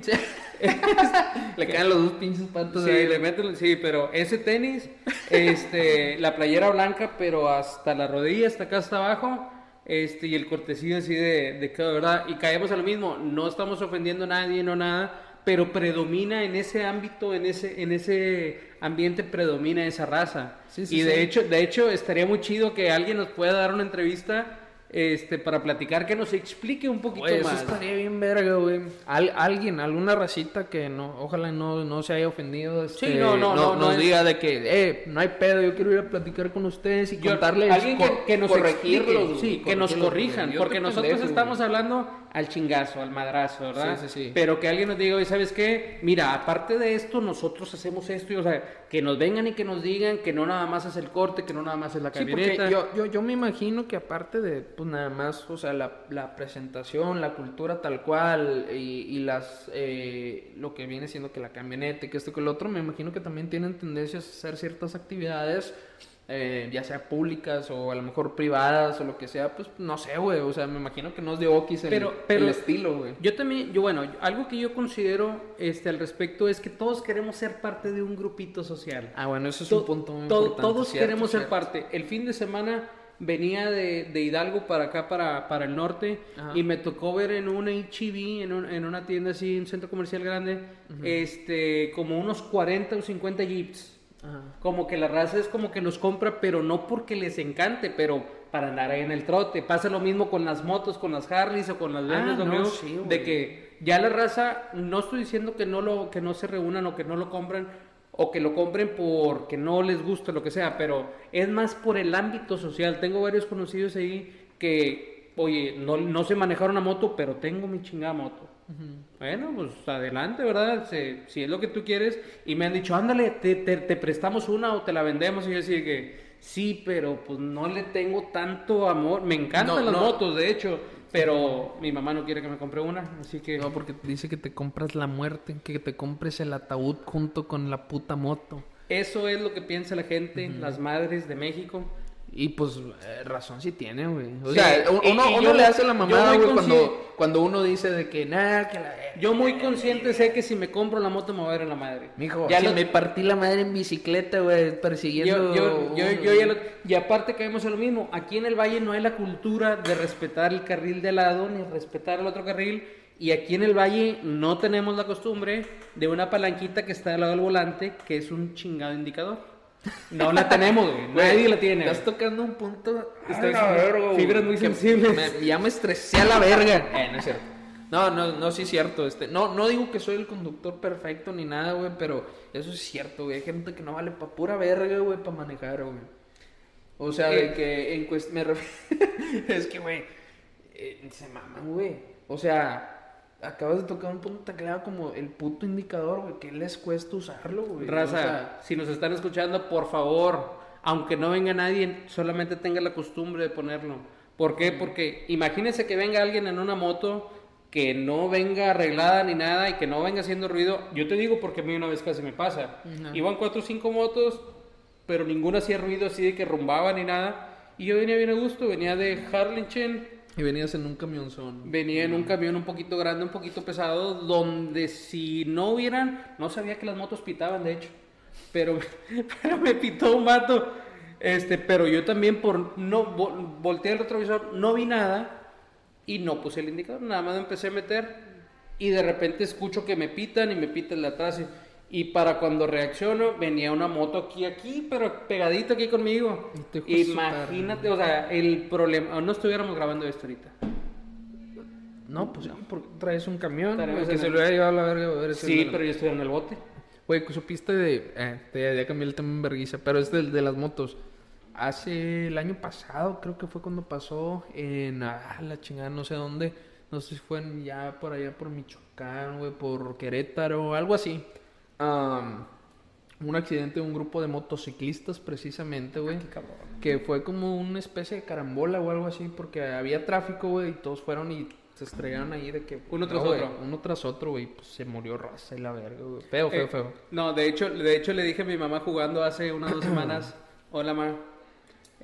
*laughs* le caen los dos pinches patos. Sí, le meten, sí, pero ese tenis, este, *laughs* la playera blanca, pero hasta la rodilla, hasta acá, hasta abajo, este, y el cortesío así de, de ¿verdad? Y caemos a lo mismo, no estamos ofendiendo a nadie, no nada, pero predomina en ese ámbito, en ese, en ese ambiente predomina esa raza. Sí, sí, y de hecho, de hecho, estaría muy chido que alguien nos pueda dar una entrevista este, para platicar, que nos explique un poquito más. Eso estaría bien verga, güey. alguien, alguna racita que no, ojalá no, no se haya ofendido, este, no, no, no, nos diga de que, eh, no hay pedo, yo quiero ir a platicar con ustedes y contarles. Alguien que, nos explique, sí, que nos corrijan, porque nosotros estamos hablando al chingazo, al madrazo, ¿verdad? Sí, sí, sí. Pero que alguien nos diga, oye, ¿sabes qué? Mira, aparte de esto, nosotros hacemos esto, y, o sea, que nos vengan y que nos digan que no nada más es el corte, que no nada más es la camioneta. Sí, yo, yo, yo me imagino que aparte de, pues nada más, o sea, la, la presentación, la cultura tal cual, y, y las, eh, lo que viene siendo que la camioneta, que esto, que el otro, me imagino que también tienen tendencias a hacer ciertas actividades eh, ya sea públicas o a lo mejor privadas o lo que sea, pues no sé, güey. O sea, me imagino que no es de Okis el, pero, pero el estilo, güey. Yo también, yo bueno, algo que yo considero este, al respecto es que todos queremos ser parte de un grupito social. Ah, bueno, eso es un punto muy importante. Todos queremos ser parte. El fin de semana venía de, de Hidalgo para acá, para, para el norte, y me tocó ver en una HB, en, un, en una tienda así, un centro comercial grande, este, como unos 40 o 50 jeeps. Como que la raza es como que los compra, pero no porque les encante, pero para andar ahí en el trote. Pasa lo mismo con las motos, con las Harleys o con las ah, de que ya la raza, no estoy diciendo que no lo que no se reúnan o que no lo compran o que lo compren porque no les gusta lo que sea, pero es más por el ámbito social. Tengo varios conocidos ahí que, oye, no, no sé manejar una moto, pero tengo mi chingada moto. Bueno, pues adelante, ¿verdad? Si, es lo que tú quieres. Y me han dicho, ándale, te, te, prestamos una o te la vendemos. Y yo decía que sí, pero pues no le tengo tanto amor. Me encantan las motos, de hecho. Pero mi mamá no quiere que me compre una, así que... No, porque dice que te compras la muerte, que te compres el ataúd junto con la puta moto. Eso es lo que piensa la gente, las madres de México. Y pues eh, razón sí tiene, güey. O sea, uno, le hace la mamada, güey, cuando, cuando uno dice de que nada, que la... Yo muy consciente sé que si me compro la moto me voy a ver en la madre. Mijo, ya me partí la madre en bicicleta, güey, persiguiendo... Yo, yo, yo, ya lo... Y aparte caemos en lo mismo, aquí en el Valle no hay la cultura de respetar el carril de lado ni respetar el otro carril. Y aquí en el Valle no tenemos la costumbre de una palanquita que está al lado del volante, que es un chingado indicador. No la tenemos, güey. Nadie la tiene. Estás tocando un punto. Estoy fibras muy sensibles. ya me estresé a la verga. *laughs* Eh, no es cierto. No, no, no, sí es cierto. Este, no, no digo que soy el conductor perfecto ni nada, güey, pero eso es cierto, güey. Hay gente que no vale pa' pura verga, güey, para manejar, güey. O sea, de eh. que en cuestión. Me *laughs* es que, güey. Eh, se maman, güey. O sea, acabas de tocar un punto tan claro como el puto indicador, güey, que les cuesta usarlo, güey. Raza, si nos están escuchando, por favor, aunque no venga nadie, solamente tenga la costumbre de ponerlo. ¿Por qué? Porque imagínense que venga alguien en una moto que no venga arreglada ni nada y que no venga haciendo ruido. Yo te digo porque a mí una vez casi me pasa. Iban cuatro o cinco motos, pero ninguna hacía ruido así de que rumbaba ni nada. Y yo venía bien a gusto, venía de Harlingen. Y venías en un camionzón. Venía en un camión un poquito grande, un poquito pesado, donde si no hubieran, no sabía que las motos pitaban, de hecho. Pero, *laughs* pero me pitó un vato. Este, pero yo también por no volteé el retrovisor, no vi nada y no puse el indicador, nada más me empecé a meter y de repente escucho que me pitan y me pitan de atrás y, para cuando reacciono venía una moto aquí, aquí, pero pegadita aquí conmigo. Imagínate, o sea, el problema, no estuviéramos grabando esto ahorita. No, pues ya, porque traes un camión que se lo hubiera llevado a la verga. Sí, pero yo estoy en el bote. Güey, supiste de. Eh, te, ya cambié el tema en vergüenza, pero es del de las motos. Hace el año pasado, creo que fue cuando pasó en ah, la chingada, no sé dónde, no sé si fue ya por allá por Michoacán, güey, por Querétaro, algo así. Un accidente de un grupo de motociclistas, precisamente, güey. Ah, que fue como una especie de carambola o algo así, porque había tráfico, güey, y todos fueron y se estrellaron ahí de que uno tras otro uno tras otro güey pues se murió raza y la verga güey feo feo eh, feo no de hecho de hecho le dije a mi mamá jugando hace unas dos semanas *clears throat* hola mamá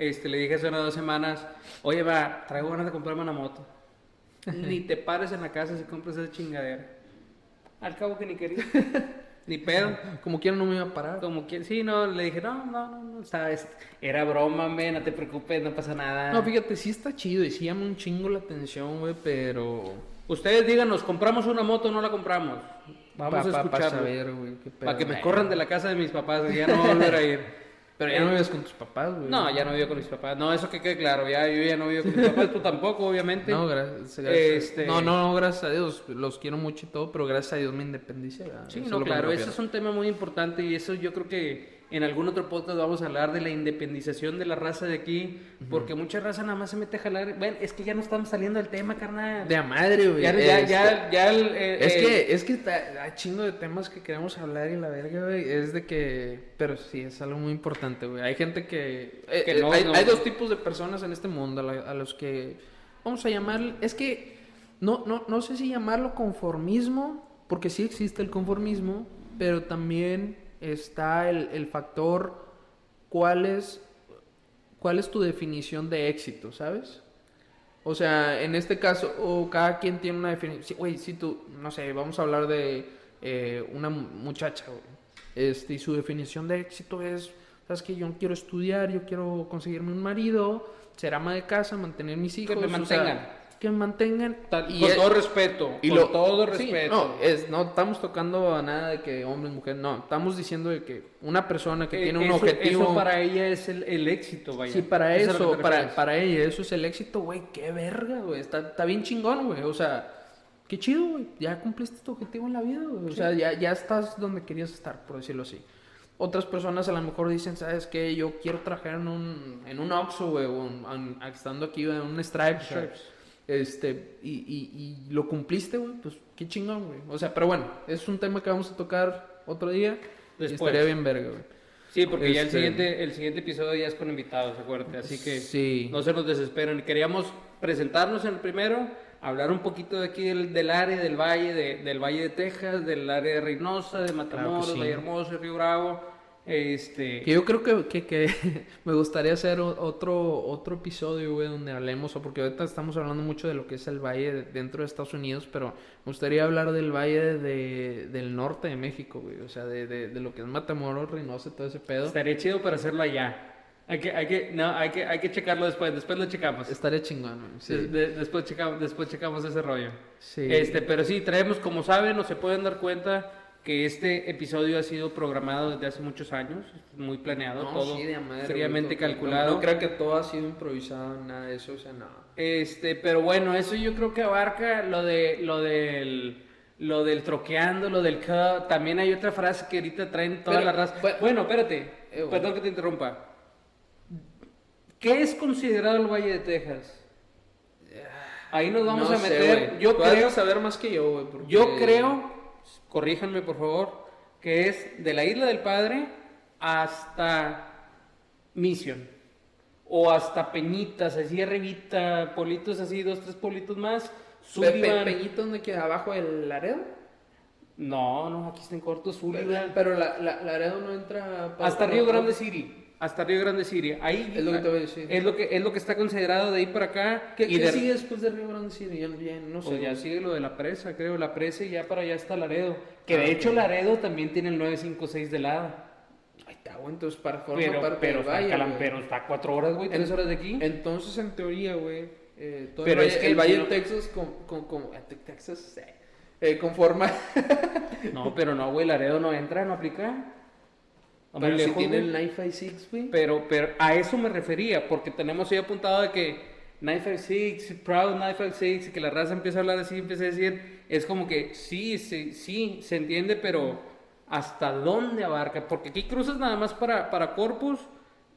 este, le dije hace unas dos semanas, oye, va, traigo ganas de comprarme una moto. *laughs* ni te pares en la casa si compras esa chingadera. Al cabo que ni quería. *laughs* ni pedo. Como quiera no me iba a parar. Como quien, sí, no, le dije, no, no, no, no, sabes, era broma, me, no te preocupes, no pasa nada. No, fíjate, sí está chido y sí llama un chingo la atención, güey, pero... Ustedes díganos, ¿compramos una moto o no la compramos? Vamos a escuchar. Para que me corran de la casa de mis papás, ya no volver a ir. *laughs* Pero ya no vives con tus papás, güey. No, ya no vivo con mis papás. No, eso que quede claro. Ya, yo ya no vivo con mis papás. Tú tampoco, obviamente. *laughs* No, gracias. Este... No, no, gracias a Dios. Los quiero mucho y todo, pero gracias a Dios me independicia. Sí, no, claro. Eso es un tema muy importante y eso yo creo que en algún otro podcast vamos a hablar de la independización de la raza de aquí, porque mucha raza nada más se mete a jalar. Bueno, es que ya no estamos saliendo del tema, carnal. De a madre, güey. Ya, ya, ya, ya eh, es que, es que hay chingo de temas que queremos hablar y la verga, güey, es de que, pero sí, es algo muy importante, güey. Hay gente que, eh, eh, hay, hay, dos tipos de personas en este mundo a, los que, vamos a llamar, es que, no, no, no sé si llamarlo conformismo, porque sí existe el conformismo, pero también está el, el factor cuál es, cuál es tu definición de éxito, ¿sabes? O sea, en este caso, o cada quien tiene una definición. Güey, si tú, no sé, vamos a hablar de eh, una muchacha, Este, y su definición de éxito es, sabes que yo quiero estudiar, yo quiero conseguirme un marido, ser ama de casa, mantener mis hijos. Que me mantengan que mantengan con todo respeto y con todo respeto. no es no estamos tocando a nada de que hombre mujer no estamos diciendo de que una persona que eh, tiene un objetivo eso para ella es el, éxito vaya. Sí para eso, para, para ella eso es el éxito güey qué verga güey está, está bien chingón güey o sea qué chido güey ya cumpliste tu objetivo en la vida güey o sea ya, ya estás donde querías estar por decirlo así. Otras personas a lo mejor dicen, ¿sabes qué? Yo quiero trabajar en un, en un Oxxo, güey, o estando aquí en un Stripe. Stripes este, y, y, y lo cumpliste, güey, pues qué chingón, güey. O sea, pero bueno, es un tema que vamos a tocar otro día. Después. estaría bien verga, güey. Sí, porque ya el este, siguiente, el siguiente episodio ya es con invitados, acuérdate. Así que sí. no se nos desesperen. Queríamos presentarnos en el primero, hablar un poquito de aquí del, del área del valle, de, del Valle de Texas, del área de Reynosa, de Matamoros, Valle Hermoso, Río Bravo este... Que yo creo que, que, que *laughs* me gustaría hacer otro, otro episodio, güey, donde hablemos, o porque ahorita estamos hablando mucho de lo que es el valle dentro de Estados Unidos, pero me gustaría hablar del valle de, del norte de México, güey, o sea, de, de, de lo que es Matamoros, Reynosa, todo ese pedo. Estaría chido para hacerlo allá. Hay que, hay que, no, hay que, hay que checarlo después, después lo checamos. Estaría chingón, sí. después, checamos, después checamos ese rollo. Sí. Este, pero sí, traemos, como saben, o se pueden dar cuenta que este episodio ha sido programado desde hace muchos años, muy planeado, todo fríamente calculado. No, creo que todo ha sido improvisado, nada de eso, o sea, nada. Este, pero bueno, eso yo creo que abarca lo de lo del lo del troqueando, lo del cut. También hay otra frase que ahorita traen toda la raza. Bueno, espérate, eh, perdón que te interrumpa. ¿Qué es considerado el Valle de Texas? Ahí nos vamos a meter. Yo creo saber más que yo, güey. Yo creo corríjanme por favor, que es de la Isla del Padre hasta Mission. o hasta Peñitas, así arribita, politos así, dos, tres politos más. Sullivan. ¿Peñitas donde queda? ¿Abajo del Laredo? No, no, aquí está en corto Sullivan. Pero la, la, Laredo no entra... hasta Río Grande City. Hasta Río Grande City. Ahí es lo que te voy a decir. Es lo que, es lo que está considerado de ahí para acá. ¿Qué, ¿qué sigue después de Río Grande City? Ya, no sé. Pues ya sigue lo de la presa, creo. La presa y ya para allá está Laredo. Que de ah, hecho Laredo también tiene el 956 de lado. Ahí está, güey. Entonces, para formar pero, parte pero, está valle, pero está cuatro horas, güey. Tres horas de aquí. Entonces, en teoría, güey. Eh, pero es que el Valle de Texas con, con, con eh, Texas eh, conforma. no, pero no, güey. Laredo no entra, no aplica. Pero si tiene el 956, güey. Pero, pero a eso me refería, porque tenemos ahí apuntado de que 956, Proud 956, y que la raza empieza a hablar así, empieza a decir, es como que sí, sí, sí, se entiende, pero ¿hasta dónde abarca? Porque aquí cruzas nada más para, para Corpus,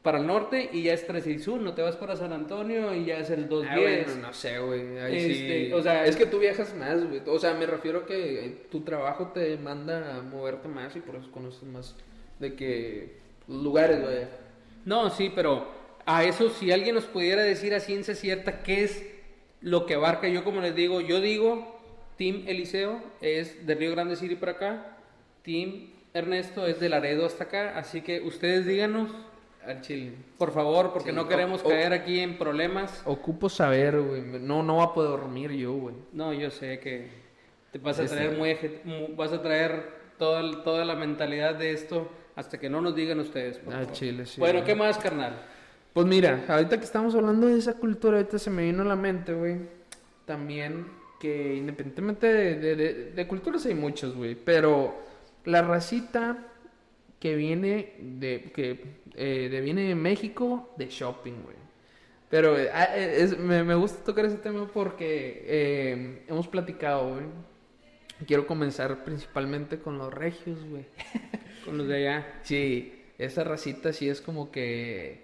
para el norte, y ya es 3 y sur, no te vas para San Antonio y ya es el 210. Ah, bueno, no sé, güey. Este, o sea, es que tú viajas más, güey. O sea, me refiero a que tu trabajo te manda a moverte más y por eso conoces más de que lugares, güey. No, sí, pero a eso si alguien nos pudiera decir a ciencia cierta qué es lo que abarca, yo como les digo, yo digo, Team Eliseo es de Río Grande City para acá, Team Ernesto es de Laredo hasta acá, así que ustedes díganos al chile. Por favor, porque no queremos caer aquí en problemas. Ocupo saber, güey. No, no va a poder dormir yo, güey. No, yo sé que te vas a traer muy, vas a traer toda, toda la mentalidad de esto hasta que no nos digan ustedes. ah, Chile, sí. Bueno, ¿qué más, carnal? Pues mira, ahorita que estamos hablando de esa cultura, ahorita se me vino a la mente, güey. También que independientemente de, de, de, culturas hay muchos, güey. Pero la racita que viene de, que, eh, de, viene de México de shopping, güey. Pero ah, es, me, me, gusta tocar ese tema porque eh, hemos platicado, güey. Quiero comenzar principalmente con los regios, güey. *laughs* Con los de allá. Sí, esa racita sí es como que...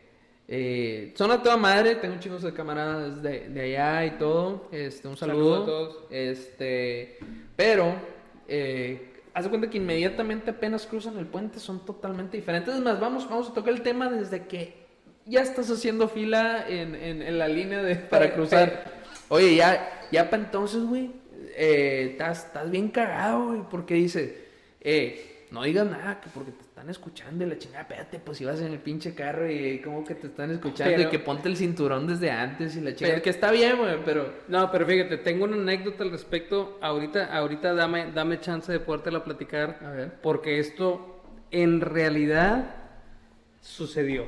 Eh, son a toda madre, tengo chicos de camaradas de, de, allá y todo. Este, un saludo. a todos. Este, pero, eh, haz de cuenta que inmediatamente apenas cruzan el puente son totalmente diferentes. Es más, vamos, vamos a tocar el tema desde que ya estás haciendo fila en, en, la línea de, para cruzar. Oye, ya, ya para entonces, güey, eh, estás, estás bien cagado, güey, porque dice, eh, no digas nada, que porque te están escuchando y la chingada, espérate, pues si vas en el pinche carro y como que te están escuchando y que ponte el cinturón desde antes y la chingada, que está bien, güey, pero... No, pero fíjate, tengo una anécdota al respecto, ahorita, ahorita dame, dame chance de podértela platicar, A ver. porque esto en realidad sucedió.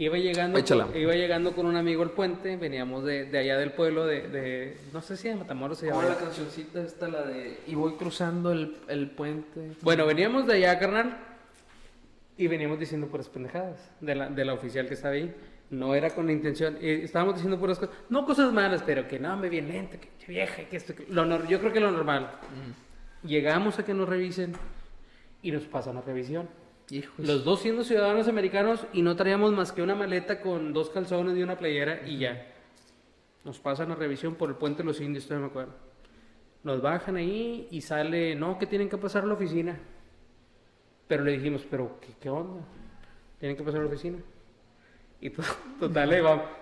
Iba llegando, con, iba llegando con un amigo al puente, veníamos de, de allá del pueblo, de, de, no sé si de Matamoros se llama. la cancioncita esta, la de Y voy cruzando el, el puente? Bueno, veníamos de allá, carnal, y veníamos diciendo puras pendejadas de la, de la oficial que estaba ahí. No era con la intención, estábamos diciendo puras cosas, no cosas malas, pero que no, me viene lento, que vieja, que esto, lo, yo creo que lo normal. Llegamos a que nos revisen y nos pasan la revisión los dos siendo ciudadanos americanos y no traíamos más que una maleta con dos calzones y una playera y ya. Nos pasan a revisión por el puente de los indios, todavía me acuerdo. Nos bajan ahí y sale, no, que tienen que pasar a la oficina. Pero le dijimos, pero ¿qué, qué onda? Tienen que pasar a la oficina. Y pues, *laughs* total,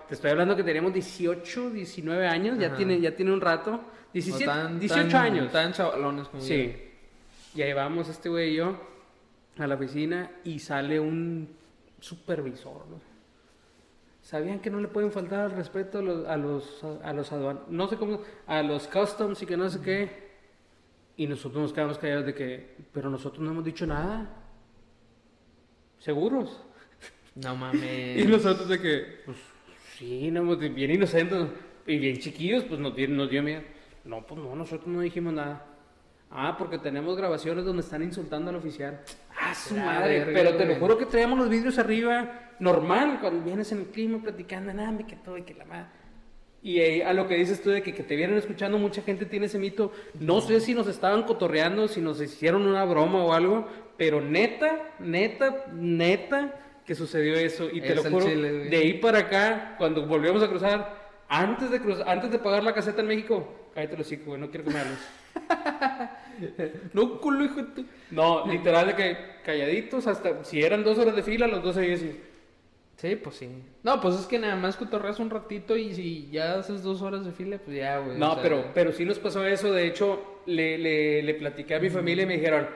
te estoy hablando que teníamos 18, 19 años, ya tiene, ya tiene un rato. 17, 18 años. Tan chavalones como Sí. Y ahí vamos este güey y yo a la oficina y sale un supervisor. ¿no? Sabían que no le pueden faltar al respeto a los, a los, a los no sé cómo, a los customs y que no sé qué. Y nosotros nos quedamos callados de que, pero nosotros no hemos dicho nada. ¿Seguros? No *laughs* mames. y nosotros de que, pues sí, no, bien inocentes y bien chiquillos, pues nos nos dio miedo. No, pues no, nosotros no dijimos nada. Ah, porque tenemos grabaciones donde están insultando al oficial. Ah, su madre. pero te lo juro que traíamos los vídeos arriba, normal, cuando vienes en el clima platicando, nada, me que todo y que la madre. Y a lo que dices tú de que, que, te vienen escuchando, mucha gente tiene ese mito. No sé si nos estaban cotorreando, si nos hicieron una broma o algo, pero neta, neta, neta que sucedió eso. Y te lo juro, de ahí para acá, cuando volvimos a cruzar, antes de cruzar, antes de pagar la caseta en México, cállate los hijos, güey, no quiero hables. *laughs* no, culo, hijo No, literal de que calladitos, hasta si eran dos horas de fila, los dos ahí así. Sí, pues sí. No, pues es que nada más cotorreas un ratito y si ya haces dos horas de fila, pues ya, güey. No, pero, pero sí nos pasó eso. De hecho, le, le, le platiqué a mi familia y me dijeron,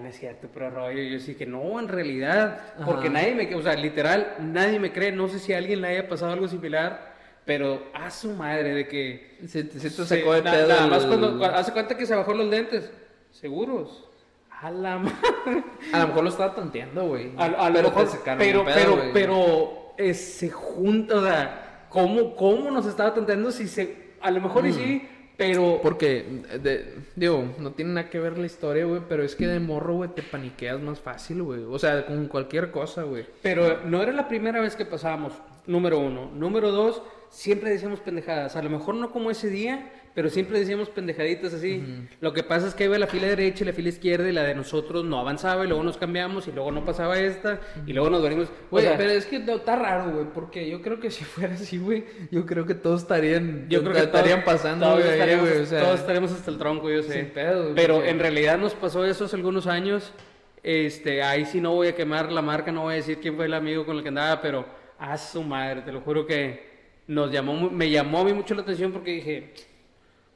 no es cierto, pero rollo. Yo sí que no, en realidad. Porque nadie me, o sea, literal, nadie me cree. No sé si a alguien le haya pasado algo similar. Pero a su madre de que. Se, te sacó de pedo. Nada más cuando, hace cuenta que se bajó los lentes. Seguros. A la *laughs* madre. A lo mejor lo estaba tonteando, güey. A, lo mejor, pero, pero, pero, eh, se junta, o sea, ¿cómo, ¿cómo nos estaba tonteando si se. A lo mejor y sí, pero. Porque, de, digo, no tiene nada que ver la historia, güey, pero es que de morro, güey, te paniqueas más fácil, güey. O sea, con cualquier cosa, güey. Pero no era la primera vez que pasábamos, número uno. Número dos, siempre decíamos pendejadas. A lo mejor no como ese día, pero siempre decíamos pendejaditas así. Lo que pasa es que iba la fila derecha y la fila izquierda y la de nosotros no avanzaba y luego nos cambiamos y luego no pasaba esta y luego nos venimos. Güey, pero es que está raro, güey, porque yo creo que si fuera así, güey, yo creo que todos estarían, yo creo que estarían pasando, todos, estaríamos, o sea, todos estaríamos hasta el tronco, yo sé. Pedo, pero en realidad nos pasó eso hace algunos años. Este, ahí sí no voy a quemar la marca, no voy a decir quién fue el amigo con el que andaba, pero a su madre, te lo juro que nos llamó, me llamó a mí mucho la atención porque dije,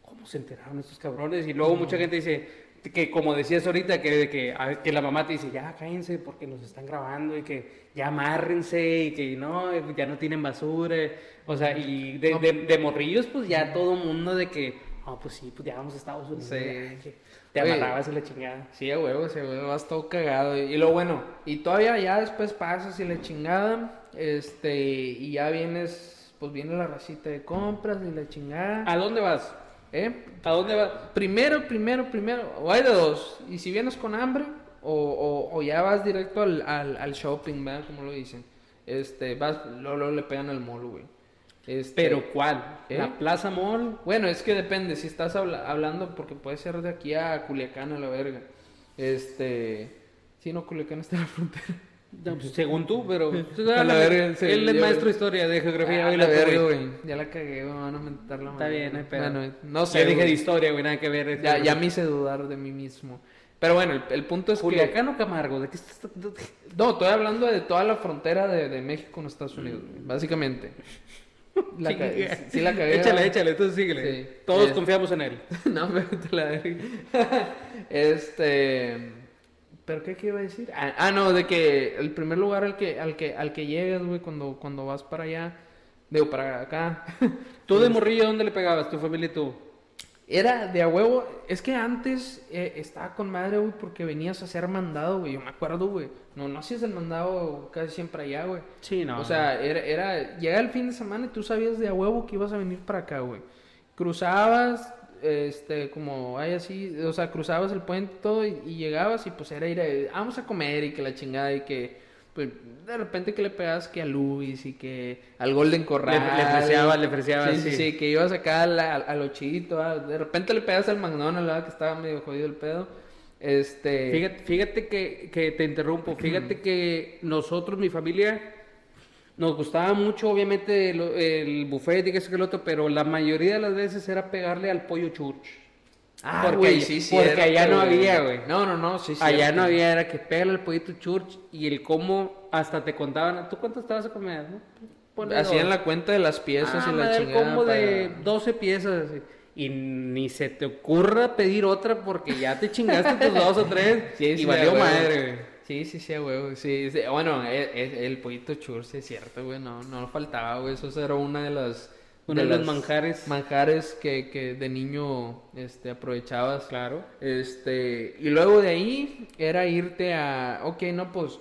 ¿cómo se enteraron estos cabrones? Y luego mucha gente dice, que como decías ahorita, que, que, que la mamá te dice, ya cállense porque nos están grabando y que ya amárrense y que no, ya no tienen basura. O sea, y de, de, morrillos, pues ya todo mundo de que, no, pues sí, pues ya vamos a Estados Unidos. Sí. te amarrabas y la chingada. Sí, a huevo, sí, huevo, vas todo cagado. Y lo bueno, y todavía ya después pasas y la chingada, este, y ya vienes pues viene la racita de compras y la chingada. ¿A dónde vas? ¿Eh? ¿A dónde vas? Primero, primero, primero, o hay de dos. Y si vienes con hambre, o, o, ya vas directo al, al, shopping, ¿verdad? Como lo dicen. Este, vas, luego, le pegan al mall, güey. Este, ¿Pero cuál? ¿Eh? ¿La Plaza Mall? Bueno, es que depende. Si estás hablando, porque puede ser de aquí a Culiacán a la verga. Este. Si no, Culiacán está en la frontera. Pues, según tú, pero. *laughs* Pues, él es maestro de historia, de geografía. Ah, la verga, güey. Ya la cagué, güey. Van a mentar la Está bien, pero. Bueno, no sé. Ya dije de historia, güey, nada que ver. Ya, ya me hice dudar de mí mismo. Pero bueno, el, punto es Culiacán o Camargo? ¿De qué estás.? No, estoy hablando de toda la frontera de, de México con Estados Unidos, básicamente. *laughs* La sí, la cagué. Échale, échale, tú síguele. Todos confiamos en él. *laughs* no, pero te la Este. ¿Pero qué, quiero decir? Ah, ah, no, de que el primer lugar al que, al que, al que llegas, güey, cuando, cuando vas para allá, digo, para acá. *laughs* ¿Tú de morrillo dónde le pegabas, tu familia y tú? Era de a huevo, es que antes eh, estaba con madre, güey, porque venías a hacer mandado, güey, yo me acuerdo, güey. No, no hacías el mandado casi siempre allá, güey. Sí, no. O sea, era, era, llega el fin de semana y tú sabías de a huevo que ibas a venir para acá, güey. Cruzabas, este, como hay así, o sea, cruzabas el puente todo y, llegabas y pues era ir a, vamos a comer y que la chingada y que, pues, de repente que le pegabas que a Luis y que al Golden Corral. Le, le le ofreciaba, sí, sí, sí, que ibas acá a, a, lo ah, de repente le pegas al McDonald's, que estaba medio jodido el pedo. Este... Fíjate, fíjate que, que te interrumpo, fíjate que nosotros, mi familia, nos gustaba mucho, obviamente, el, buffet y que eso que el otro, pero la mayoría de las veces era pegarle al pollo church. Ah, porque, sí, sí, porque allá no había, güey. No, no, no, sí, sí. Allá no había, era que pégale al pollito church y el cómo hasta te contaban. ¿Tú cuánto estabas a comer? ¿no? Hacían la cuenta de las piezas y la chingada. el combo de 12 piezas. Y ni se te ocurra pedir otra porque ya te chingaste tus dos o tres *laughs* y valió madre, güey. Sí, sí, sí, güey. Sí, sí. Bueno, el, e, el, pollito chur, sí es cierto, güey. No, no faltaba, güey. Eso era una de las... De, los manjares. Manjares que, que de niño este, aprovechabas. Claro. Este, y luego de ahí era irte a... Ok, no, pues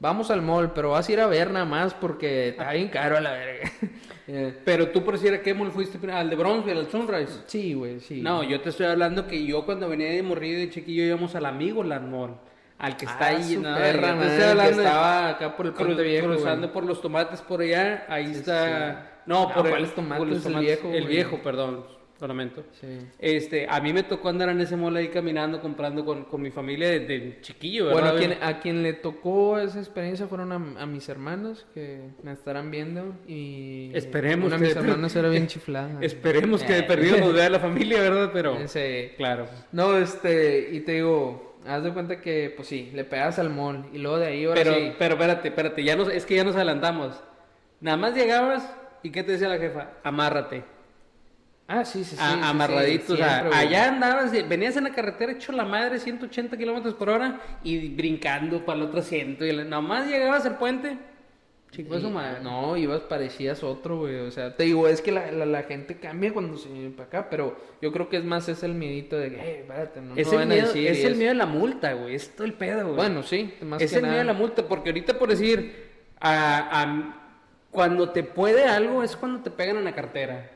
vamos al mall, pero vas a ir a ver nada más porque está bien caro a la verga. *laughs* Eh, pero tú por si era qué mall fuiste al de Bronzeville, al Sunrise. Sí, güey, sí. No, yo te estoy hablando que yo cuando venía de morrido de chiquillo íbamos al amigo Land Mall al que está ah, ahí, ¿no? Perra, que estaba acá por el puente viejo, cruzando por los tomates por allá, ahí está. No, por, el, tomates, el viejo, el viejo, perdón, lo lamento. Este, a mí me tocó andar en ese mall ahí caminando, comprando con, con mi familia desde chiquillo, ¿verdad? Bueno, a quien, le tocó esa experiencia fueron a, mis hermanos que me estarán viendo y... Esperemos una de mis hermanas era bien *laughs* chiflada. Esperemos que de perdido nos vea la familia, ¿verdad? Pero... *laughs* Sí, claro. No, este, y te digo haz de cuenta que, pues sí, le pegas al mall y luego de ahí ahora pero, sí. Pero espérate, espérate, ya nos, es que ya nos adelantamos. Nada más llegabas y ¿qué te decía la jefa? Amárrate. Ah, sí, sí, sí. amarradito. o sea, allá andabas, venías en la carretera hecho la madre 180 kilómetros por hora y brincando para el otro asiento. Y nada más llegabas al puente. Chico, eso madre. No, ibas, parecías otro, güey. O sea, te digo, es que la, la, gente cambia cuando se viene para acá, pero yo creo que es más es el miedito de que, hey, espérate, no, es el miedo, Es el miedo de la multa, güey. Es todo el pedo, güey. Bueno, sí, más Es el miedo de la multa, porque ahorita por decir, a, cuando te puede algo es cuando te pegan en la cartera.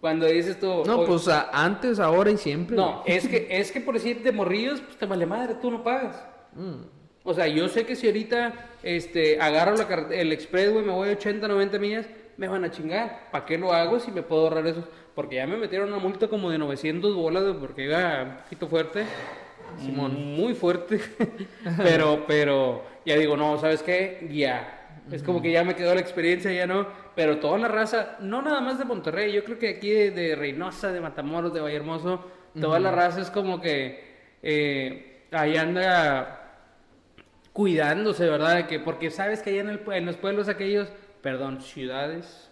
Cuando dices tú... No, pues antes, ahora y siempre. No, es que, es que por decir de morrillos, pues te vale madre, tú no pagas. Mm. O sea, yo sé que si ahorita este, agarro la el express, güey, me voy 80, 90 millas, me van a chingar. ¿Para qué lo hago si me puedo ahorrar eso? Porque ya me metieron una multa como de 900 bolas, porque iba un poquito fuerte. Simón. Muy fuerte. *laughs* pero, pero, ya digo, no, ¿sabes qué? Ya. Es como que ya me quedó la experiencia, ya no pero toda la raza, no nada más de Monterrey, yo creo que aquí de, Reynosa, de Matamoros, de Vallehermoso, toda la raza es como que eh, ahí anda cuidándose, ¿verdad? que, porque sabes que allá en, el, en los pueblos aquellos, perdón, ciudades,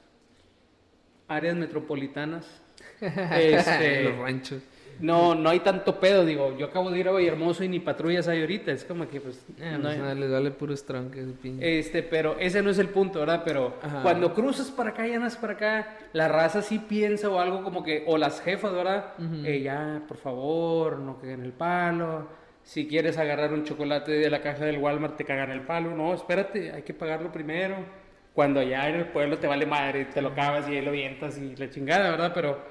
áreas metropolitanas, *laughs* este, los ranchos no, no hay tanto pedo, digo, yo acabo de ir a Hermoso y ni patrullas hay ahorita, es como que pues... Eh, no pues, les vale puro estranque Este, pero ese no es el punto, ¿verdad? Pero cuando cruzas para acá y andas para acá, la raza sí piensa o algo como que, o las jefas, ¿verdad? Eh, ya, por favor, no caguen el palo, si quieres agarrar un chocolate de la caja del Walmart te cagan el palo, no, espérate, hay que pagarlo primero. Cuando allá en el pueblo te vale madre, te lo acabas y ahí lo vientas y la chingada, ¿verdad? Pero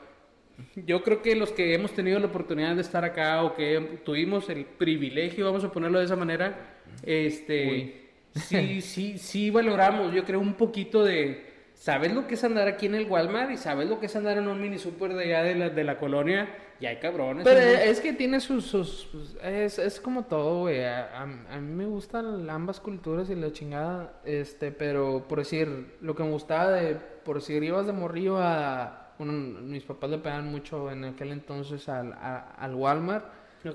yo creo que los que hemos tenido la oportunidad de estar acá o que tuvimos el privilegio, vamos a ponerlo de esa manera, este, sí, sí, sí valoramos, yo creo, un poquito de, ¿sabes lo que es andar aquí en el Walmart? Y ¿sabes lo que es andar en un mini super de allá de la, de la colonia? Y hay cabrones. Pero es que tiene sus... sus es, es como todo, güey. A, a, mí me gustan ambas culturas y la chingada. Este, pero por decir, lo que me gustaba de... Por decir, ibas de morrillo a mis papás le pegaban mucho en aquel entonces al, al Walmart.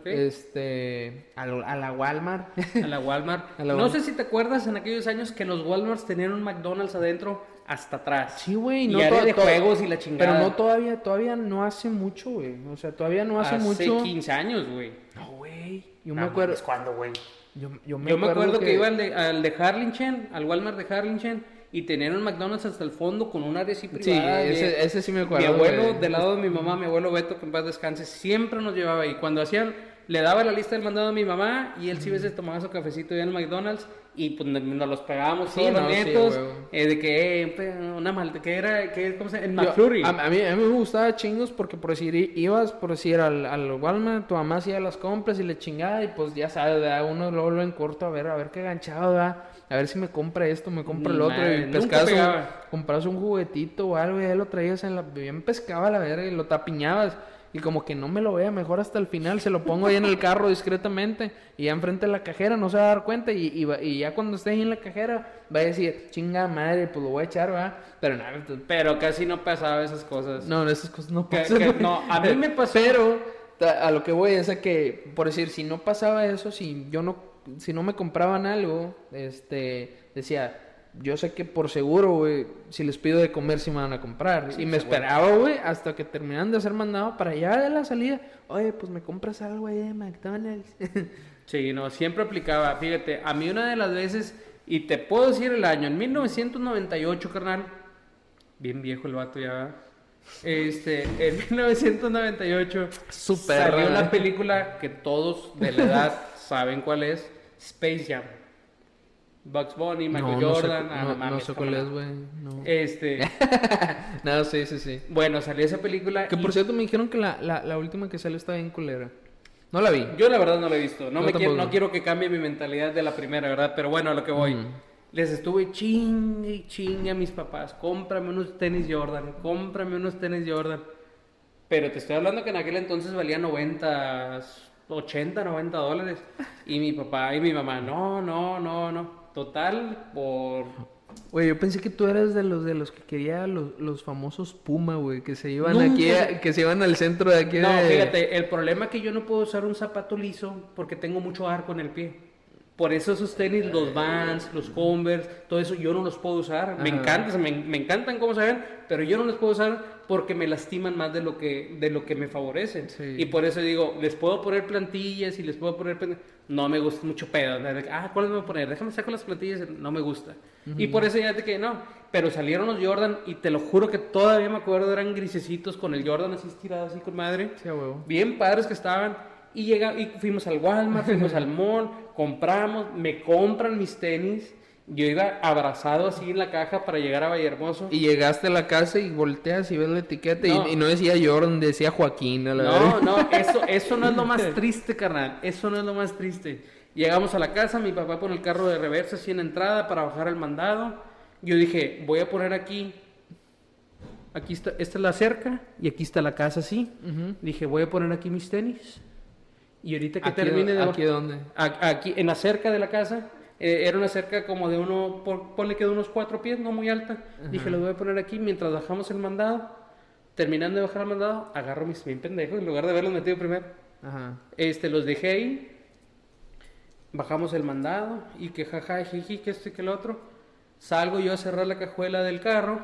Este, a la Walmart. A la Walmart. *laughs* no sé si te acuerdas en aquellos años que los Walmarts tenían un McDonald's adentro hasta atrás. Sí, güey. No y área de juegos y la chingada. Pero no todavía, todavía no hace mucho, güey. O sea, todavía no hace, mucho. Hace 15 años, güey. No, güey. Yo me acuerdo. ¿Cuándo, güey? Yo, yo, me, acuerdo, que... iba al de, al de Harlingen, al Walmart de Harlingen y tenían un McDonald's hasta el fondo con un área así privada. Sí, ese, ese sí me acuerdo. Mi abuelo, del lado de mi mamá, mi abuelo Beto, que en paz descanse, siempre nos llevaba ahí. Cuando hacían, le daba la lista del mandado a mi mamá y él sí veces tomaba su cafecito ya en el McDonald's y pues nos los pegábamos todos los nietos eh, de que eh, una mal que era que cómo se en McFlurry a, mí, a mí me gustaba chingos porque por decir ibas por decir al, al Walmart tu mamá hacía las compras y le chingaba y pues ya sabes uno luego lo en corto a ver a ver qué ganchado da a ver si me compra esto, me compra el otro. y pescabas un, comprabas un juguetito o algo y ahí lo traías en la. Bien pescaba la verga y lo tapiñabas. Y como que no me lo vea, mejor hasta el final se lo pongo ahí en el carro discretamente. Y ya enfrente de la cajera no se va a dar cuenta. Y, y, ya cuando esté ahí en la cajera va a decir, chinga madre, pues lo voy a echar, ¿verdad? Pero nada, pues, pero casi no pasaba esas cosas. No, esas cosas no pasan. no, a mí me pasó. Pero a lo que voy es a que, por decir, si no pasaba eso, si yo no si no me compraban algo, este, decía, yo sé que por seguro, güey, si les pido de comer, si me van a comprar. y me esperaba, güey, hasta que terminaran de ser mandado para allá de la salida. Oye, pues me compras algo ahí de McDonald's. *laughs* sí, no, siempre aplicaba. Fíjate, a mí una de las veces, y te puedo decir el año, en 1998, carnal, bien viejo el vato ya, este, en *laughs* 1998 Super salió la película que todos de la edad *laughs* saben cuál es, Space Jam. Bugs Bunny, Michael Jordan. No sé, no, sé cuál es, güey. No. Este. *laughs* no, sí, sí, sí. Bueno, salió esa película. Que por cierto me dijeron que la, la, la, última que salió está bien culera. No la vi. Yo la verdad no la he visto. No, me quiero, no quiero que cambie mi mentalidad de la primera, ¿verdad? Pero bueno, a lo que voy. Les estuve chingue y chingue a mis papás. Cómprame unos tenis Jordan. Cómprame unos tenis Jordan. Pero te estoy hablando que en aquel entonces valía 90, 80, 90 dólares. Y mi papá y mi mamá, no, no, no, no. Total, por... Güey, yo pensé que tú eras de los de los que quería los, los famosos Puma, güey, que se iban aquí, que se iban al centro de aquí. No, fíjate, el problema es que yo no puedo usar un zapato liso porque tengo mucho arco en el pie. Por eso esos tenis, los Vans, los Converse, todo eso yo no los puedo usar. Me encantan, me, me, encantan cómo se ven, pero yo no los puedo usar porque me lastiman más de lo que, de lo que me favorecen. Y por eso digo, les puedo poner plantillas y les puedo poner... No me gusta mucho pedo. Ah, ¿cuáles me voy a poner? Déjame sacar las plantillas. No me gusta. Y por eso ya te que no. Pero salieron los Jordan y te lo juro que todavía me acuerdo, eran grisecitos con el Jordan así estirado, así con madre. Sí, huevo. Bien padres que estaban. Y, llega, y fuimos al Walmart, fuimos al mall, compramos, me compran mis tenis. Yo iba abrazado así en la caja para llegar a Vallehermoso. Y llegaste a la casa y volteas y ves la etiqueta y, no decía Jordan, decía Joaquín. no, no, eso, *laughs* eso no es lo más triste, carnal. Eso no es lo más triste. Llegamos a la casa, mi papá pone el carro de reversa así en entrada para bajar el mandado. Yo dije, voy a poner aquí, aquí está, esta es la cerca y aquí está la casa así. Dije, voy a poner aquí mis tenis. Y ahorita que termine de... ¿Aquí dónde? Aquí, en la cerca de la casa. Eh, era una cerca como de uno, ponle que de unos cuatro pies, no muy alta. Dije, lo voy a poner aquí mientras bajamos el mandado. Terminando de bajar el mandado, agarro mis bien pendejos en lugar de haberlos metido primero. Este, los dejé ahí. Bajamos el mandado y que jaja, jiji, que esto y que el otro. Salgo yo a cerrar la cajuela del carro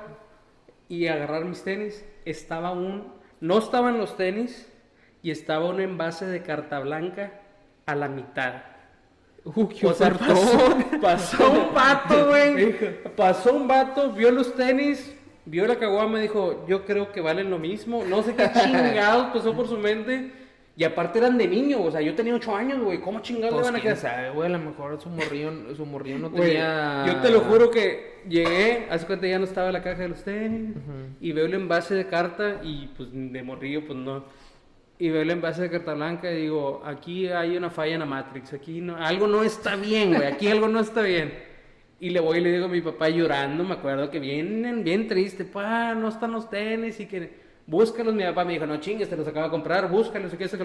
y a agarrar mis tenis. Estaba un, no estaban los tenis, y estaba un envase de carta blanca a la mitad. Uh, ¿qué o sea, pasó, *laughs* pasó un vato, güey. Pasó un vato, vio los tenis, vio la caguama y dijo, yo creo que valen lo mismo. No sé qué *laughs* chingados pasó por su mente. Y aparte eran de niño, o sea, yo tenía 8 años, güey. ¿Cómo chingados le pues, van a quedar? sabe, güey, a lo mejor su morrillo, su morrillo no tenía... yo te lo juro que llegué, hace cuenta ya no estaba la caja de los tenis, y veo el envase de carta, y pues de morrillo, pues no y veo el envase de carta blanca y digo, aquí hay una falla en la Matrix, aquí no, algo no está bien, güey, aquí algo no está bien. Y le voy y le digo a mi papá llorando, me acuerdo que vienen bien triste, pa, no están los tenis y que búscalos. Mi papá me dijo, no chingues, te los acabo de comprar, búscalos y qué sé que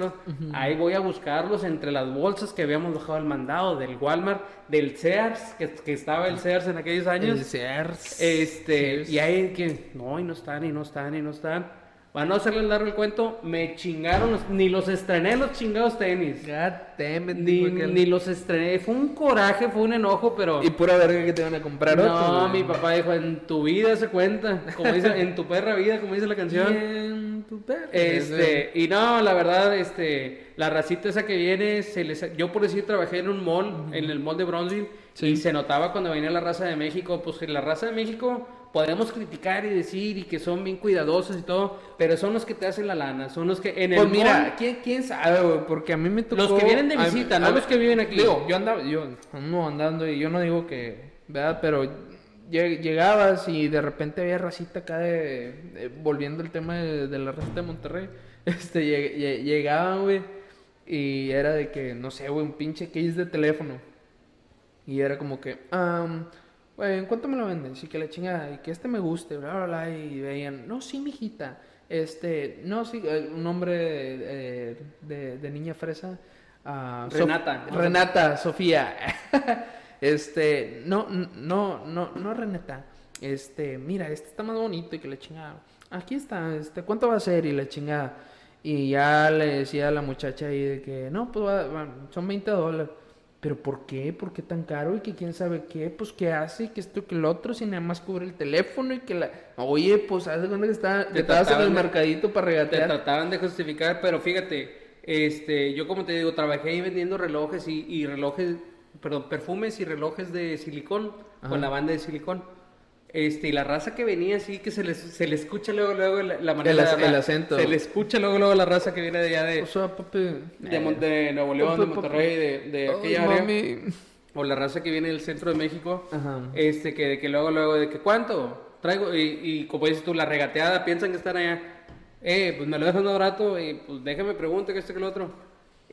Ahí voy a buscarlos entre las bolsas que habíamos dejado al mandado del Walmart, del Sears, que, que estaba el Sears en aquellos años. El Sears. Este, y ahí que, no, y no están, y no están, y no están. Para no hacerle largo el cuento, me chingaron, ni los estrené los chingados tenis. God ni, ni, los estrené. Fue un coraje, fue un enojo, pero. Y pura verga que te van a comprar No, mi papá dijo, en tu vida se cuenta. Como dice, en tu perra vida, como dice la canción. en tu perra. Este, y no, la verdad, este, la racita esa que viene, se les, yo por decir trabajé en un mall, en el mall de Bronzeville, y se notaba cuando venía la raza de México, pues la raza de México podemos criticar y decir y que son bien cuidadosos y todo, pero son los que te hacen la lana, son los que en el Pues mira, ¿quién, quién sabe, güey? Porque a mí me tocó... Los que vienen de visita, no los que viven aquí. Digo, yo andaba, yo no andando y yo no digo que, ¿verdad? Pero llegabas y de repente había racita acá de, volviendo al tema de, la racita de Monterrey, *laughs* este, llegaban, güey, y era de que, no sé, güey, un pinche case de teléfono. Y era como que, um, güey, ¿en cuánto me lo venden? Sí, que la chingada, y que este me guste, bla, bla, bla, y veían, no, sí, mijita, este, no, sí, eh, un nombre de, de, niña fresa. Uh, Renata. Renata, Sofía. *laughs* este, no, no, no, no, Renata. Este, mira, este está más bonito y que la chingada. Aquí está, este, ¿cuánto va a ser? Y la chingada. Y ya le decía a la muchacha ahí de que, no, pues son 20 dólares. Pero ¿por qué? ¿Por qué tan caro? Y que quién sabe qué, pues qué hace, que esto, que el otro, si nada más cubre el teléfono y que la... Oye, pues hace cuenta que, está, que estabas en el mercadito para regatear. Te trataban de justificar, pero fíjate, este, yo como te digo, trabajé ahí vendiendo relojes y, relojes, perdón, perfumes y relojes de silicón, con la banda de silicón. Este, y la raza que venía así, que se le se le escucha luego, luego la, manera el, el acento. Se le escucha luego, luego la raza que viene de allá de... O sea, papi... De, de Nuevo León, de Monterrey, de, de aquella área. O la raza que viene del centro de México. Este, que, de que luego, luego, de que cuánto traigo. Y, y como dices tú, la regateada, piensan que están allá. Eh, pues me lo dejan un rato y pues déjame preguntar que esto que lo otro.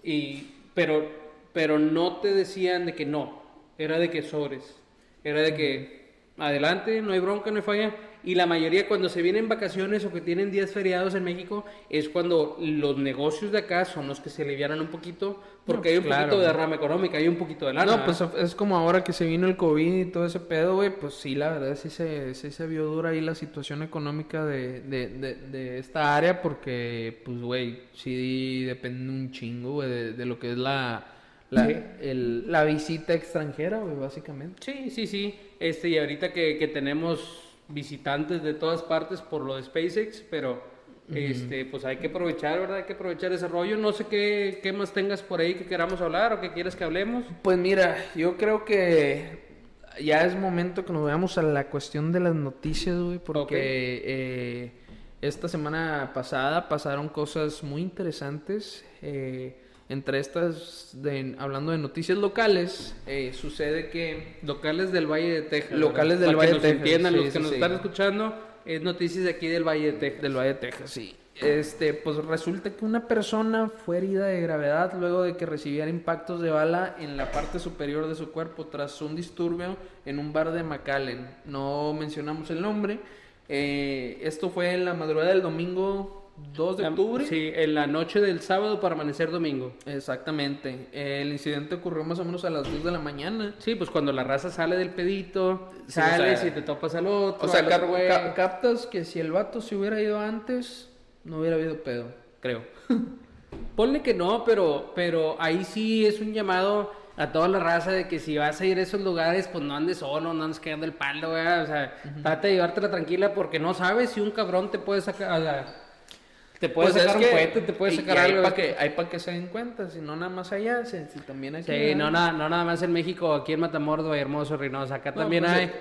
Y, pero, pero no te decían de que no. Era de que sobres. Era de que adelante, no hay bronca, no hay falla. Y la mayoría cuando se vienen vacaciones o que tienen días feriados en México es cuando los negocios de acá son los que se alivianan un poquito porque hay un poquito de rama económica, hay un poquito de lana. No, pues es como ahora que se vino el COVID y todo ese pedo, güey, pues sí, la verdad sí se, sí se vio dura ahí la situación económica de, de, de, esta área porque, pues, güey, sí depende un chingo, güey, de, lo que es la la, el, la visita extranjera, güey, básicamente. Sí, sí, sí. Este, y ahorita que, que tenemos visitantes de todas partes por lo de SpaceX, pero este, pues hay que aprovechar, ¿verdad? Hay que aprovechar ese rollo. No sé qué, qué más tengas por ahí que queramos hablar o que quieras que hablemos. Pues mira, yo creo que ya es momento que nos veamos a la cuestión de las noticias, güey, porque eh, esta semana pasada pasaron cosas muy interesantes. Eh, entre estas, de, hablando de noticias locales, eh, sucede que... Locales del Valle de Texas. Locales del Valle de Texas. entiendan, los que nos están escuchando, es noticias de aquí del Valle de Texas. Del Valle de Texas, sí. Este, pues resulta que una persona fue herida de gravedad luego de que recibiera impactos de bala en la parte superior de su cuerpo tras un disturbio en un bar de McAllen. No mencionamos el nombre. Eh, esto fue en la madrugada del domingo 2 de octubre. Sí, en la noche del sábado para amanecer domingo. Exactamente. El incidente ocurrió más o menos a las 2 de la mañana. Sí, pues cuando la raza sale del pedito, sales y te topas al otro. O sea, captas que si el vato se hubiera ido antes, no hubiera habido pedo, creo. *laughs* Ponle que no, pero, pero ahí sí es un llamado a toda la raza de que si vas a ir a esos lugares, pues no andes solo, no andes quedando el palo, güey. O sea, trata de llevártela tranquila porque no sabes si un cabrón te puede sacar. O te puede pues sacar un cohete, te puede sacar algo. Hay para que, hay que se den cuenta, si no nada más allá, si, también aquí. Sí, no, nada, no nada más en México, aquí en Matamoros, Hermoso, Reynosa, acá también pues, hay.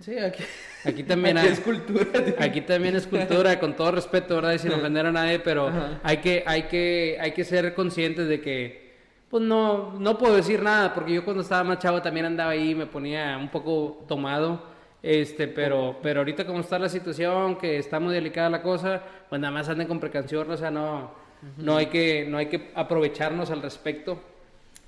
Sí, aquí. *laughs* Aquí también hay. es cultura. Aquí también es cultura, con todo respeto, ¿verdad? Y sin ofender a nadie, pero hay que, hay, que, hay que ser conscientes de que, pues no, no puedo decir nada, porque yo cuando estaba más chavo también andaba ahí, me ponía un poco tomado. Este, pero, pero ahorita como está la situación, que está muy delicada la cosa, pues nada más anden con precaución, o sea, no, no hay que, no hay que aprovecharnos al respecto.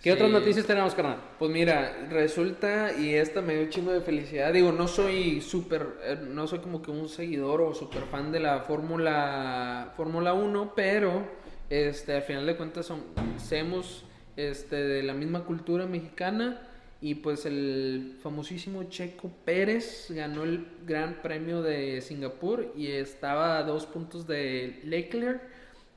¿Qué otras noticias tenemos, carnal? Pues mira, resulta, y esta me dio chingo de felicidad. Digo, no soy súper, eh, no soy como que un seguidor o súper fan de la Fórmula Fórmula 1, pero este, al final de cuentas son, somos este, de la misma cultura mexicana y pues el famosísimo Checo Pérez ganó el Gran Premio de Singapur y estaba a dos puntos de Leclerc.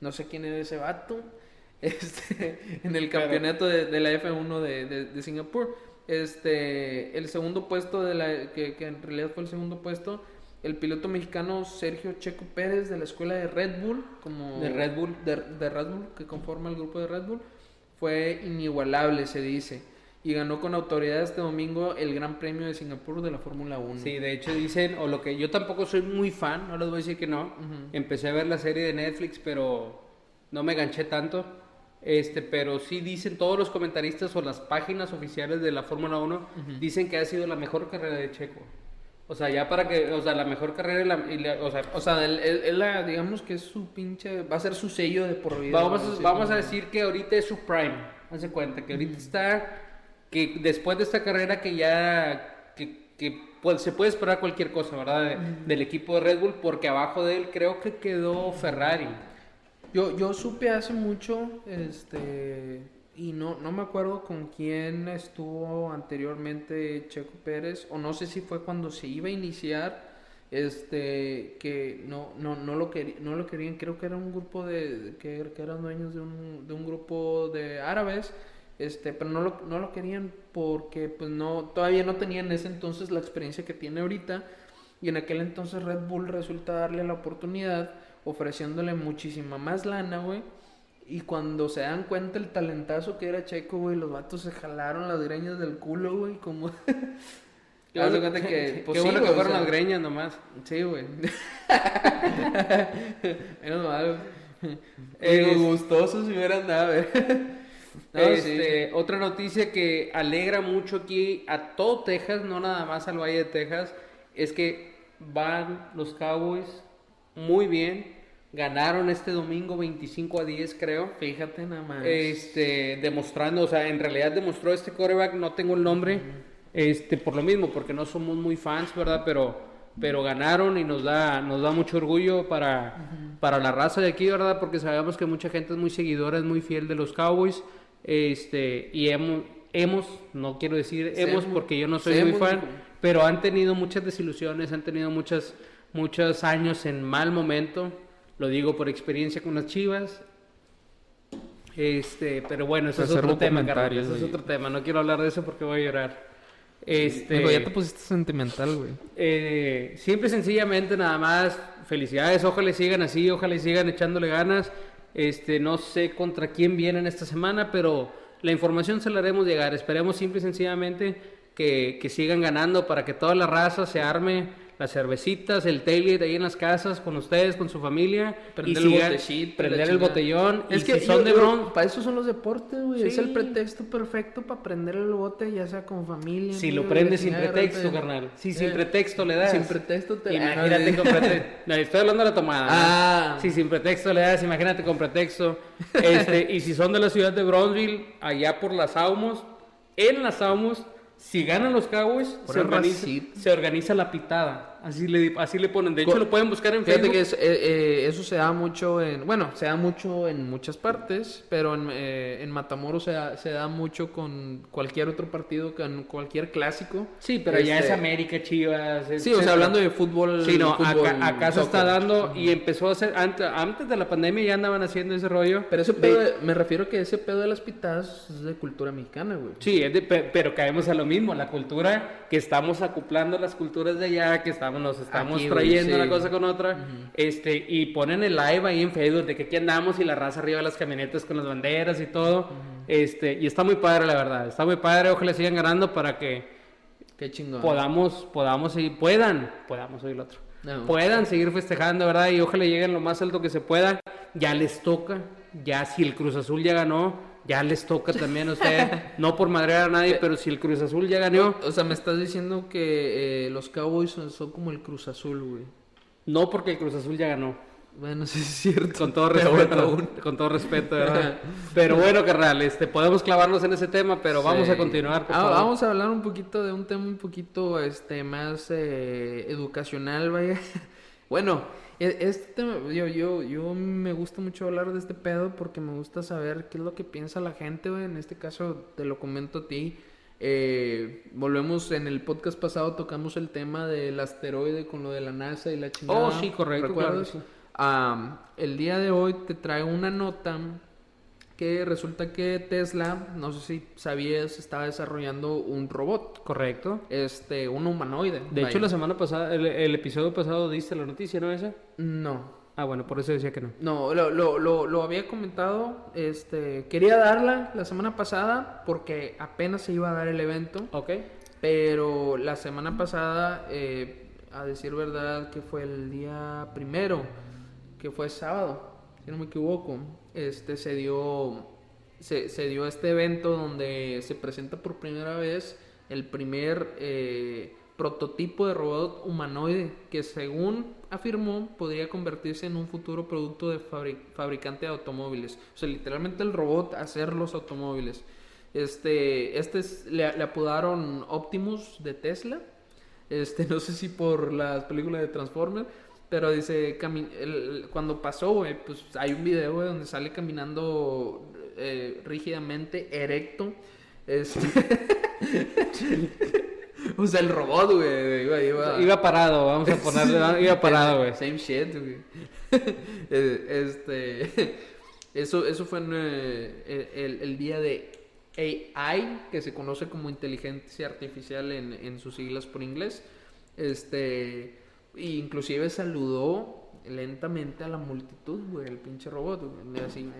No sé quién es ese vato. *laughs* Este, en el campeonato de, la F1 de, Singapur. Este, el segundo puesto de la, que, en realidad fue el segundo puesto, el piloto mexicano Sergio Checo Pérez de la escuela de Red Bull, como de Red Bull, de Red Bull que conforma el grupo de Red Bull, fue inigualable, se dice y ganó con autoridad este domingo el Gran Premio de Singapur de la Fórmula 1. Sí, de hecho dicen, o lo que yo tampoco soy muy fan, no les voy a decir que no. Empecé a ver la serie de Netflix, pero no me ganché tanto. Este, pero sí dicen todos los comentaristas o las páginas oficiales de la Fórmula 1 dicen que ha sido la mejor carrera de Checo. O sea, ya para que, o sea, la mejor carrera y la, o sea, o sea, él, la, digamos que es su pinche, va a ser su sello de por vida. Vamos, vamos a decir que ahorita es su prime, hace cuenta, que ahorita está que después de esta carrera que ya que, que pues, se puede esperar cualquier cosa, ¿verdad? Del equipo de Red Bull, porque abajo de él creo que quedó Ferrari. Yo, yo supe hace mucho, este, y no, no me acuerdo con quién estuvo anteriormente Checo Pérez, o no sé si fue cuando se iba a iniciar, este, que no, no, no, lo, no lo querían, creo que era un grupo de, que, que eran dueños de un, de un grupo de árabes, este, pero no lo, no lo querían porque pues no, todavía no tenían en ese entonces la experiencia que tiene ahorita y en aquel entonces Red Bull resulta darle la oportunidad ofreciéndole muchísima más lana, güey. Y cuando se dan cuenta el talentazo que era Checo, güey, los vatos se jalaron las greñas del culo, güey, como... *laughs* Qué bueno, que, pues, bueno que fueron las greñas nomás. Sí, güey. *laughs* Menos mal, güey. gustosos si hubieran dado, güey. Este, Otra noticia que alegra mucho aquí a todo Texas, no nada más al Valle de Texas, es que van los Cowboys muy bien. Ganaron este domingo 25 a 10, creo. Fíjate nada más. Este, demostrando, o sea, en realidad demostró este quarterback, no tengo el nombre, este, por lo mismo, porque no somos muy fans, ¿verdad? Pero, pero ganaron y nos da, nos da mucho orgullo para, para la raza de aquí, ¿verdad? Porque sabemos que mucha gente es muy seguidora, es muy fiel de los Cowboys. Este, y hemos, hemos, no quiero decir hemos porque yo no soy muy fan, pero han tenido muchas desilusiones, han tenido muchas, muchos años en mal momento. Lo digo por experiencia con las Chivas. Este, pero bueno, eso es otro tema. Eso es otro tema. No quiero hablar de eso porque voy a llorar. Este, ya te pusiste sentimental, güey. Eh, siempre sencillamente nada más felicidades, ojalá sigan así, ojalá sigan echándole ganas. Este, no sé contra quién vienen esta semana, pero la información se la haremos llegar. Esperemos simple y sencillamente que, que sigan ganando para que toda la raza se arme las cervecitas, el tailgate ahí en las casas con ustedes, con su familia. Prender el prender el botellón. Es que son de bron... Para eso son los deportes, güey. Es el pretexto perfecto para prender el bote, ya sea con familia. Si lo prendes sin pretexto, carnal. Si sin pretexto le das. Sin pretexto te Imagínate con pretexto. *laughs* estoy hablando de la tomada. Ah. Si sin pretexto le das, imagínate con pretexto. Este, y si son de la ciudad de Bronzeville, allá por las Aumos, en las Aumos si ganan los Cowboys, se organiza, se organiza, la pitada. Así le, así le ponen. De hecho, lo pueden buscar en Facebook. Fíjate que eh, eh, eso se da mucho en. Bueno, se da mucho en muchas partes, pero en, eh, en Matamoros se da, se da, mucho con cualquier otro partido, con cualquier clásico. Sí, pero ya es este, América, Chivas. Sí, o sea, hablando de fútbol. Sí, no, acá, se está dando y empezó a hacer. Antes, antes de la pandemia ya andaban haciendo ese rollo. Pero ese pedo, me refiero a que ese pedo de las pitadas es de cultura mexicana, güey. Sí, pero caemos a lo mismo, la cultura que estamos acoplando las culturas de allá, que estamos, nos estamos trayendo una cosa con otra, este, y ponen el live ahí en Facebook de que aquí andamos y la raza arriba de las camionetas con las banderas y todo, este, y está muy padre la verdad, está muy padre, ojalá sigan ganando para que Qué chingón. podamos, podamos seguir, puedan, podamos oír el otro. Puedan seguir festejando, ¿verdad? Y ojalá lleguen lo más alto que se pueda. Ya les toca. Ya si el Cruz Azul ya ganó, ya les toca también a usted, *laughs* no por madrear a nadie, pero si el Cruz Azul ya ganó. O sea, me estás diciendo que eh, los Cowboys son, como el Cruz Azul, güey. No porque el Cruz Azul ya ganó. Bueno, *laughs* sí es cierto. Con todo respeto, con todo respeto, ¿verdad? pero bueno, carnal, este, podemos clavarnos en ese tema, pero vamos a continuar. Ah, vamos a hablar un poquito de un tema un poquito este, más eh, educacional, vaya. *laughs* bueno, este tema, yo, yo, yo me gusta mucho hablar de este pedo porque me gusta saber qué es lo que piensa la gente, En este caso te lo comento a ti. Eh, volvemos en el podcast pasado, tocamos el tema del asteroide con lo de la NASA y la chingada. Oh, sí, correcto. ¿Recuerdas? el día de hoy te traigo una nota que resulta que Tesla, no sé si sabías, estaba desarrollando un robot. Correcto. Este, un humanoide. De hecho, la semana pasada, el, episodio pasado diste la noticia, ¿no esa? No. Ah, bueno, por eso decía que no. No, lo, lo, lo, había comentado, este, quería darla la semana pasada porque apenas se iba a dar el evento. Ok. Pero la semana pasada, eh, a decir verdad, que fue el día primero, que fue sábado, si no me equivoco, este, se dio, se, dio este evento donde se presenta por primera vez el primer eh, prototipo de robot humanoide que según afirmó podría convertirse en un futuro producto de fabricante de automóviles. O sea, literalmente el robot hacer los automóviles. Este, este le, le, apodaron Optimus de Tesla. Este, *laughs* no sé si por las películas de Transformers, pero dice, cuando pasó, pues hay un video, donde sale caminando eh, rígidamente, erecto. Este... *laughs* o sea, el robot, güey. Iba, parado, vamos a *laughs* ponerle, iba parado, güey. Same shit, güey. *laughs* Eh, este... Eso, eso fue eh, el, el, día de AI, que se conoce como inteligencia artificial en, en sus siglas por inglés. Este inclusive saludó lentamente a la multitud, güey, el pinche robot, güey. Así,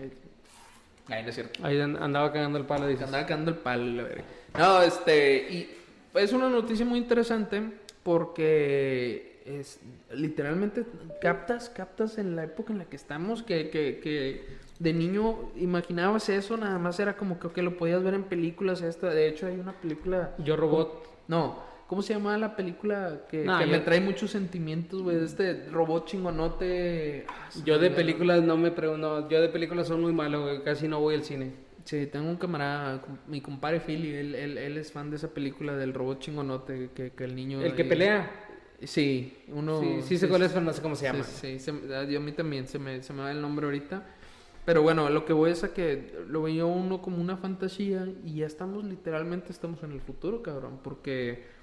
Ahí no es cierto. Ahí andaba cagando el palo, dices. Andaba cagando el palo, la verdad. No, este, y es una noticia muy interesante porque es literalmente captas, captas en la época en la que estamos que, que, que de niño imaginabas eso, nada más era como que lo podías ver en películas. Esta, de hecho, hay una película. Yo Robot. No, ¿Cómo se llama la película que, me trae muchos sentimientos, güey? Este robot chingonote. Ah, yo de películas no me pregunto. Yo de películas son muy malo, güey. Casi no voy al cine. Sí, tengo un camarada, mi compadre Philly. Él, él, es fan de esa película del robot chingonote que, que el niño. ¿El que pelea? Sí, uno. Sí, sí sé cuál es, pero no sé cómo se llama. Sí, sí ah, yo a mí también se me, se me va el nombre ahorita. Pero bueno, lo que voy es a que lo veía uno como una fantasía y ya estamos, literalmente estamos en el futuro, cabrón. Porque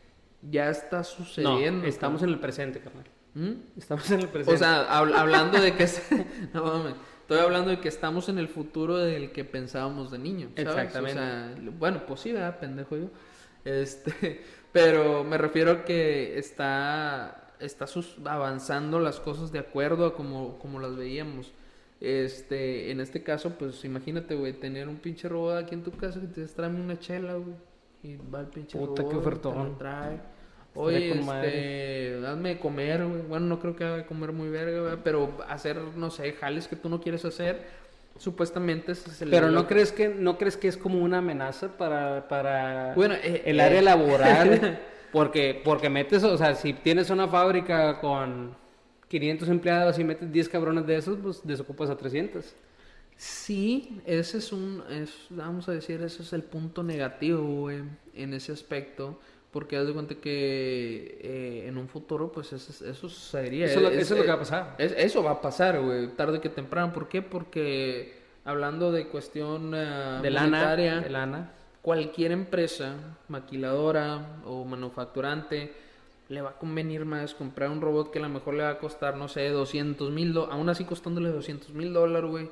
ya está sucediendo. estamos en el presente, carnal. ¿Mm? Estamos en el presente. O sea, *laughs* hablando de que... *laughs* no mames. Estoy hablando de que estamos en el futuro del que pensábamos de niño. Exactamente. O sea, bueno, pues sí, ¿verdad? Pendejo yo. Este, *laughs* pero me refiero a que está, está avanzando las cosas de acuerdo a como, como las veíamos. Este, en este caso, pues imagínate, güey, tener un pinche robot aquí en tu casa que te trae una chela, güey. Y va el pinche Puta, robot, qué ofertón. trae Oye, este, hazme de comer, güey. Bueno, no creo que haga de comer muy verga, güey, pero hacer, no sé, jales que tú no quieres hacer, supuestamente se Pero no crees que no crees que es como una amenaza para para bueno, eh, el área eh. laboral, *laughs* porque porque metes, o sea, si tienes una fábrica con 500 empleados y metes 10 cabrones de esos, pues desocupas a 300. Sí, ese es un, es, vamos a decir, ese es el punto negativo, güey, en ese aspecto porque haz de cuenta que eh, en un futuro, pues eso, eso sucedería. Eso, es, lo que va a pasar. eso va a pasar, güey, tarde que temprano. ¿Por qué? Porque hablando de cuestión uh, de, lana, de lana, cualquier empresa, maquiladora o manufacturante, le va a convenir más comprar un robot que a lo mejor le va a costar, no sé, 200 mil, aún así costándole 200 mil dólares, güey.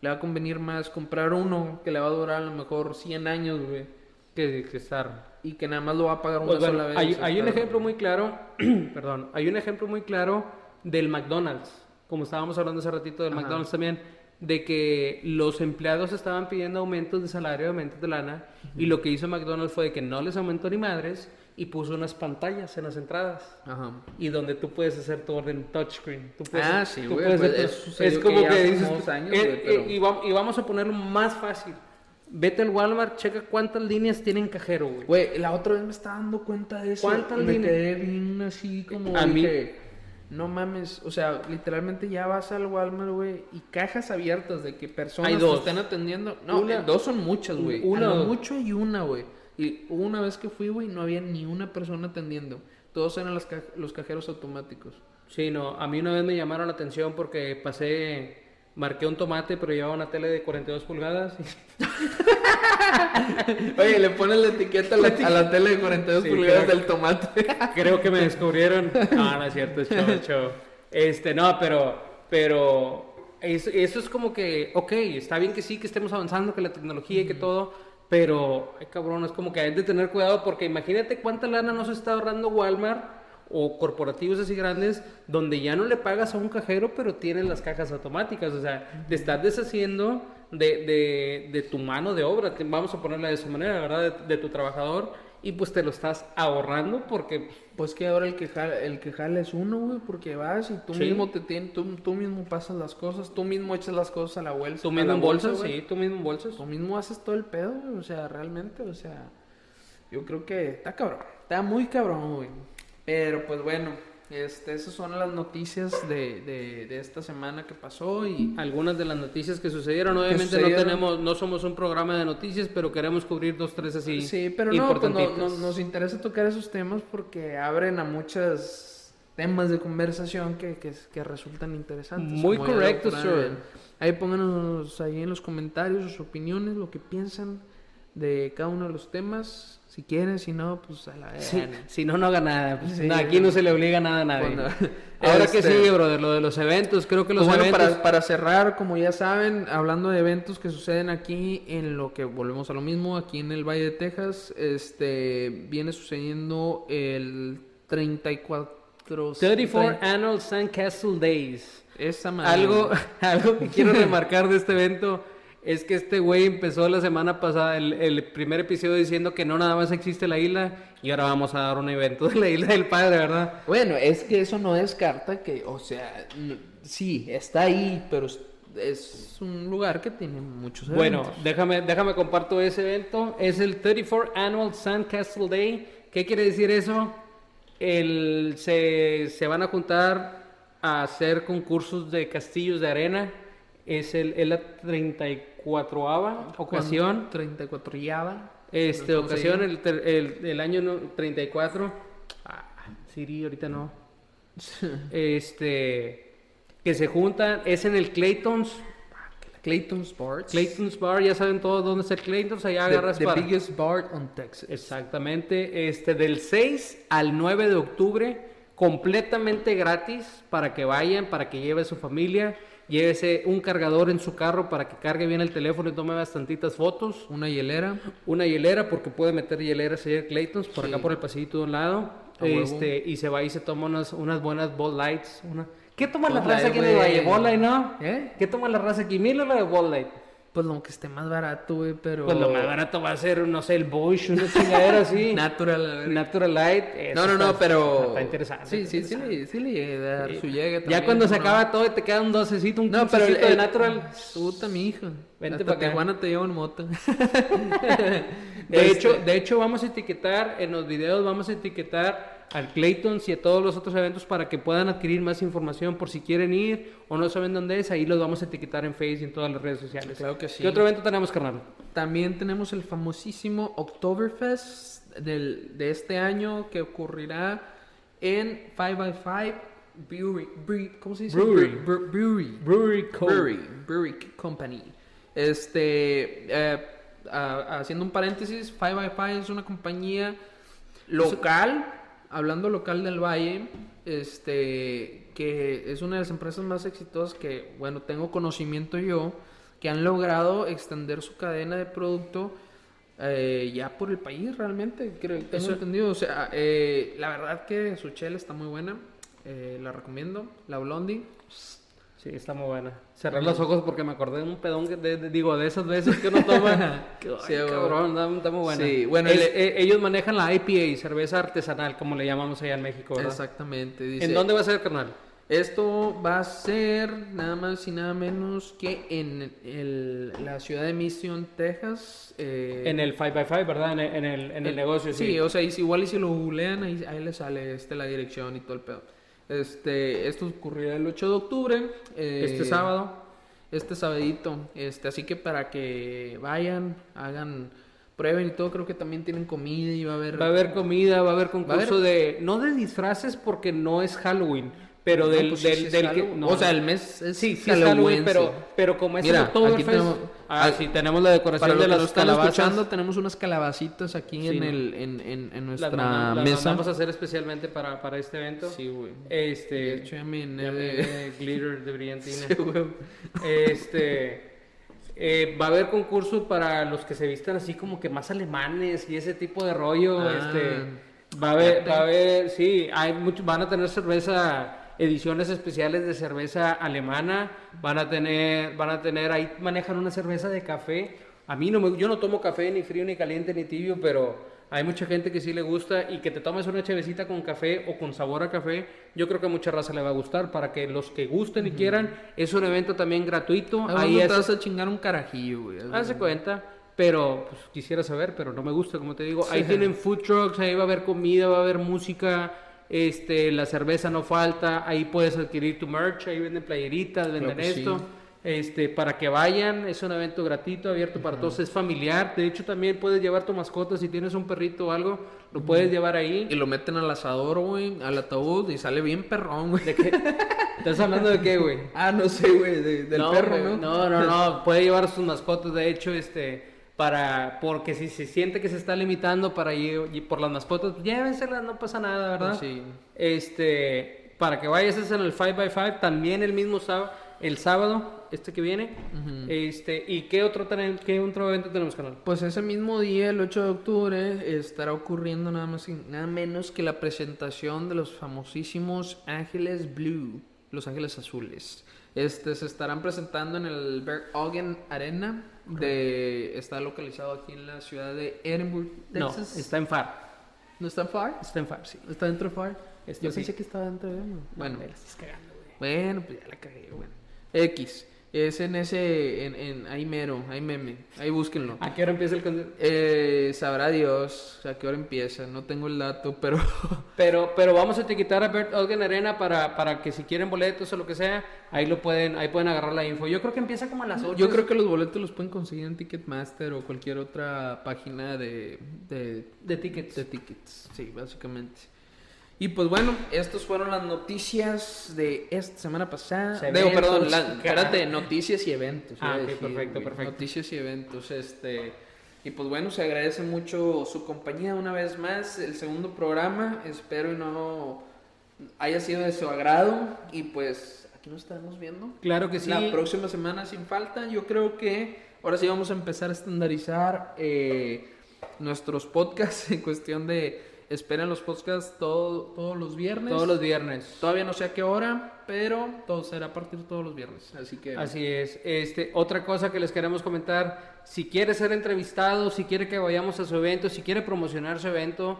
Le va a convenir más comprar uno que le va a durar a lo mejor 100 años, güey. Que, que estar y que nada más lo va a pagar una pues sola vez. Hay, hay un ejemplo muy claro, *clears throat* perdón, hay un ejemplo muy claro del McDonald's, como estábamos hablando hace ratito del McDonald's también, de que los empleados estaban pidiendo aumentos de salario, aumentos de lana, y lo que hizo McDonald's fue que no les aumentó ni madres y puso unas pantallas en las entradas. Ajá. Y donde tú puedes hacer tu orden touchscreen. ah, sí, güey. Pues es como que, dices, años, eh, eh, y vamos a ponerlo más fácil. Vete al Walmart, checa cuántas líneas tienen cajero, güey. Güey, la otra vez me estaba dando cuenta de eso. ¿Cuántas líneas? Me quedé bien así como. A mí. No mames, o sea, literalmente ya vas al Walmart, güey, y cajas abiertas de que personas Hay dos. están atendiendo. No, eh, dos son muchas, güey. Una. mucho y una, güey. Y una vez que fui, güey, no había ni una persona atendiendo. Todos eran los, los cajeros automáticos. Sí, no, a mí una vez me llamaron la atención porque pasé Marqué un tomate, pero llevaba una tele de 42 pulgadas. *laughs* Oye, le pones la etiqueta a la, tele de 42 pulgadas del tomate. creo que me descubrieron. *laughs* Ah, no es cierto, es show, Este, no, pero, pero eso, es como que, ok, está bien que sí, que estemos avanzando, que la tecnología y que todo, pero, ay cabrón, es como que hay de tener cuidado porque imagínate cuánta lana nos está ahorrando Walmart o corporativos así grandes donde ya no le pagas a un cajero, pero tienen las cajas automáticas. O sea, te estás deshaciendo de, de, tu mano de obra, vamos a ponerla de esa manera, ¿verdad? De, tu trabajador y pues te lo estás ahorrando porque... Pues que ahora el que jala, el que jala es uno, güey, porque vas y tú mismo te tienes, tú, tú, mismo pasas las cosas, tú mismo echas las cosas a la bolsa. Tú mismo bolsas, sí, tú mismo bolsas. Tú mismo haces todo el pedo, güey, o sea, realmente, o sea, yo creo que está cabrón, está muy cabrón, güey. Pero pues bueno, este, esas son las noticias de, de, esta semana que pasó y algunas de las noticias que sucedieron. Obviamente no tenemos, no somos un programa de noticias, pero queremos cubrir dos, tres así. Sí, pero no, pues nos interesa tocar esos temas porque abren a muchos temas de conversación que, que, resultan interesantes. Muy correcto, sir. Ahí pónganos ahí en los comentarios sus opiniones, lo que piensan de cada uno de los temas si quieren, si no, pues a la vez. si no, no haga nada. Pues, aquí no se le obliga nada a nadie. *laughs* Ahora que este, sigue, brother, lo de los eventos, creo que los pues eventos... Para, para, cerrar, como ya saben, hablando de eventos que suceden aquí, en lo que volvemos a lo mismo, aquí en el Valle de Texas, este, viene sucediendo el 34... 34 Annual Sandcastle Days. Esa Algo, *laughs* algo que quiero remarcar de este evento es que este güey empezó la semana pasada el, primer episodio diciendo que no nada más existe la isla y ahora vamos a dar un evento de la isla del padre, ¿verdad? Bueno, es que eso no descarta que, o sea, sí, está ahí, pero es un lugar que tiene muchos eventos. Bueno, déjame, déjame comparto ese evento. Es el 34 Annual Sandcastle Day. ¿Qué quiere decir eso? El, se, se van a juntar a hacer concursos de castillos de arena. Es, el, es la 34 34 ocasión. 34 ava Este, ocasión, el, el, el, año 34. Ah, Siri, ahorita no. *laughs* este, que se juntan, es en el Clayton's. Clayton's Bar. Clayton's Bar, ya saben todos dónde es el Clayton's, allá agarras the biggest bar on Texas. Exactamente, este, del 6 al 9 de octubre completamente gratis para que vayan, para que lleve a su familia. Llévese un cargador en su carro para que cargue bien el teléfono y tome bastantitas fotos. Una hielera. Una hielera, porque puede meter hieleras ahí Claytons por acá por el pasillito de un lado. este, y se va y se toma unas, unas buenas Bud Lights. Una... ¿Qué toma la raza aquí el Valle? ¿Bud Light, no? ¿Eh? ¿Qué toma la raza aquí? ¿Mil o la de Bud Light? Pues lo que esté más barato, güey, pero... Pues lo más barato va a ser, no sé, el Bush, una *laughs* chingadera así. Natural. Natural Light. no, no, no, pero... Está interesante. Sí, sí, sí, sí, sí le llega a dar su llegue Ya cuando se acaba todo y te queda un docecito, un no, pero el, de Natural... Puta, mi hijo. Vente para Tijuana te llevo en moto. *laughs* *laughs* de, hecho, este de hecho, vamos a etiquetar, en los videos vamos a etiquetar al Clayton y a todos los otros eventos para que puedan adquirir más información por si quieren ir o no saben dónde es, ahí los vamos a etiquetar en Facebook y en todas las redes sociales. Claro que sí. ¿Qué otro evento tenemos, carnal? También tenemos el famosísimo Oktoberfest del, de este año que ocurrirá en 5x5 Brewery, ¿cómo se dice? Brewery. Brewery. Brewery, Brewery, Company. Este, eh, haciendo un paréntesis, 5x5 es una compañía local hablando local del Valle, este, que es una de las empresas más exitosas que, bueno, tengo conocimiento yo, que han logrado extender su cadena de producto eh, ya por el país realmente, creo, tengo entendido. O sea, eh, la verdad que su chela está muy buena, eh, la recomiendo, la Blondie. Sí, está muy buena. Cerrar los ojos porque me acordé de un pedón que digo, de esas veces que uno toma. *laughs* sí, cabrón, está, muy buena. Sí, bueno, eh, ellos manejan la IPA, cerveza artesanal, como le llamamos allá en México, ¿verdad? Exactamente. ¿En dónde va a ser, carnal? Esto va a ser nada más y nada menos que en el, la ciudad de Mission, Texas. Eh, en el 5x5, ¿verdad? En el, en el, negocio. Sí, sí, o sea, igual y si lo googlean, ahí, ahí les sale este, la dirección y todo el pedo. Este, esto ocurrirá el 8 de octubre. Eh, este sábado. Este sabadito. Este, así que para que vayan, hagan, prueben y todo, creo que también tienen comida y va a haber... Va a haber comida, va a haber concurso de... No de disfraces porque no es Halloween pero del, pues del, del que, o sea, el mes es sí, sí Halloween, pero, pero como es Mira, el tenemos, ah, sí, tenemos la decoración de las calabazas. escuchando, tenemos unas calabacitas aquí en, el, en, en, en nuestra las, mesa. vamos a hacer especialmente para, para este evento. Sí, güey. Este, de hecho, ya me, de glitter de brillantina. *laughs* Sí, güey. Este... Eh, va a haber concurso para los que se vistan así como que más alemanes y ese tipo de rollo. Ah, este, va a haber, va a haber, sí, hay muchos, van a tener cerveza ediciones especiales de cerveza alemana, van a tener, van a tener, ahí manejan una cerveza de café. A mí no me, yo no tomo café ni frío, ni caliente, ni tibio, pero hay mucha gente que sí le gusta y que te tomes una chevecita con café o con sabor a café, yo creo que a mucha raza le va a gustar. Para que los que gusten y quieran, es un evento también gratuito. Ahí te vas a chingar un carajillo, güey. Hace cuenta. Pero pues, quisiera saber, pero no me gusta, como te digo. Ahí tienen food trucks, ahí va a haber comida, va a haber música este, la cerveza no falta, ahí puedes adquirir tu merch, ahí venden playeritas, venden esto. Este, para que vayan, es un evento gratuito, abierto para todos, es familiar. De hecho, también puedes llevar tu mascota si tienes un perrito o algo, lo puedes llevar ahí. Y lo meten al asador, güey, al ataúd y sale bien perrón, güey. ¿Estás hablando de qué, güey? ah, no sé, güey, del perro, ¿no? No, no, no, *laughs* puede llevar sus mascotas, de hecho, este para porque si se siente que se está limitando para ir por las mascotas, llévenselas, no pasa nada, ¿verdad? Sí. Este, para que vayas en el 5x5, también el mismo sábado, el sábado, este que viene. Este, ¿y qué otro qué otro evento tenemos, canal? Pues ese mismo día, el 8 de octubre, estará ocurriendo nada más y nada menos que la presentación de los famosísimos Ángeles Blue, los Ángeles Azules. Este se estarán presentando en el Bergen Arena de, está localizado aquí en la ciudad de Edinburgh, Texas. No, está en FAR. ¿No está en FAR? Está en FAR, sí. ¿Está dentro de FAR? Yo pensé que estaba dentro de... Bueno, me la estás cagando, güey. Bueno, pues ya la cagué, bueno. X. Es en ese, en, en, ahí mero, ahí meme, ahí búsquenlo. ¿A qué hora empieza el concierto? Eh, sabrá Dios a qué hora empieza, no tengo el dato, pero... *laughs* pero pero vamos a etiquetar a Bert Olgen Arena para, para que si quieren boletos o lo que sea, ahí lo pueden, ahí pueden agarrar la info. Yo creo que empieza como a las 8. Yo creo que los boletos los pueden conseguir en Ticketmaster o cualquier otra página de... De, de tickets. De tickets, sí, básicamente. Y pues bueno, estas fueron las noticias de esta semana pasada. Digo, perdón, espérate, noticias y eventos. Ah, perfecto, perfecto. Noticias y eventos, este... Y pues bueno, se agradece mucho su compañía una vez más, el segundo programa. Espero y no haya sido de su agrado y pues aquí nos estaremos viendo. Claro que sí. La próxima semana sin falta. Yo creo que ahora sí vamos a empezar a estandarizar eh, nuestros podcasts *laughs* en cuestión de esperen los podcasts todo, todos los viernes. Todos los viernes. Todavía no sé a qué hora, pero todo será a partir todos los viernes. Así que. Así es. Este, otra cosa que les queremos comentar: si quiere ser entrevistado, si quiere que vayamos a su evento, si quiere promocionar su evento,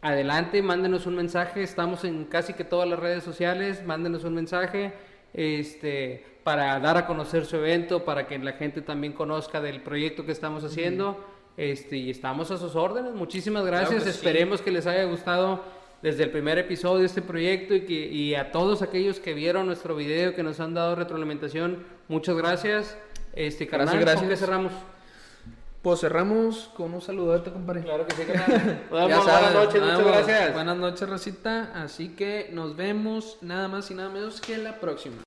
adelante, mándenos un mensaje. Estamos en casi que todas las redes sociales. Mándenos un mensaje. Este, para dar a conocer su evento, para que la gente también conozca del proyecto que estamos haciendo. Este, y estamos a sus órdenes. Muchísimas gracias. Esperemos que les haya gustado desde el primer episodio de este proyecto y, que, y a todos aquellos que vieron nuestro video, que nos han dado retroalimentación, muchas gracias. Este, carnal, gracias, gracias. cerramos? Pues cerramos con un saludarte, compadre. Claro que sí, *laughs* buenas noches, muchas gracias. Buenas noches, Rosita. Así que nos vemos nada más y nada menos que la próxima.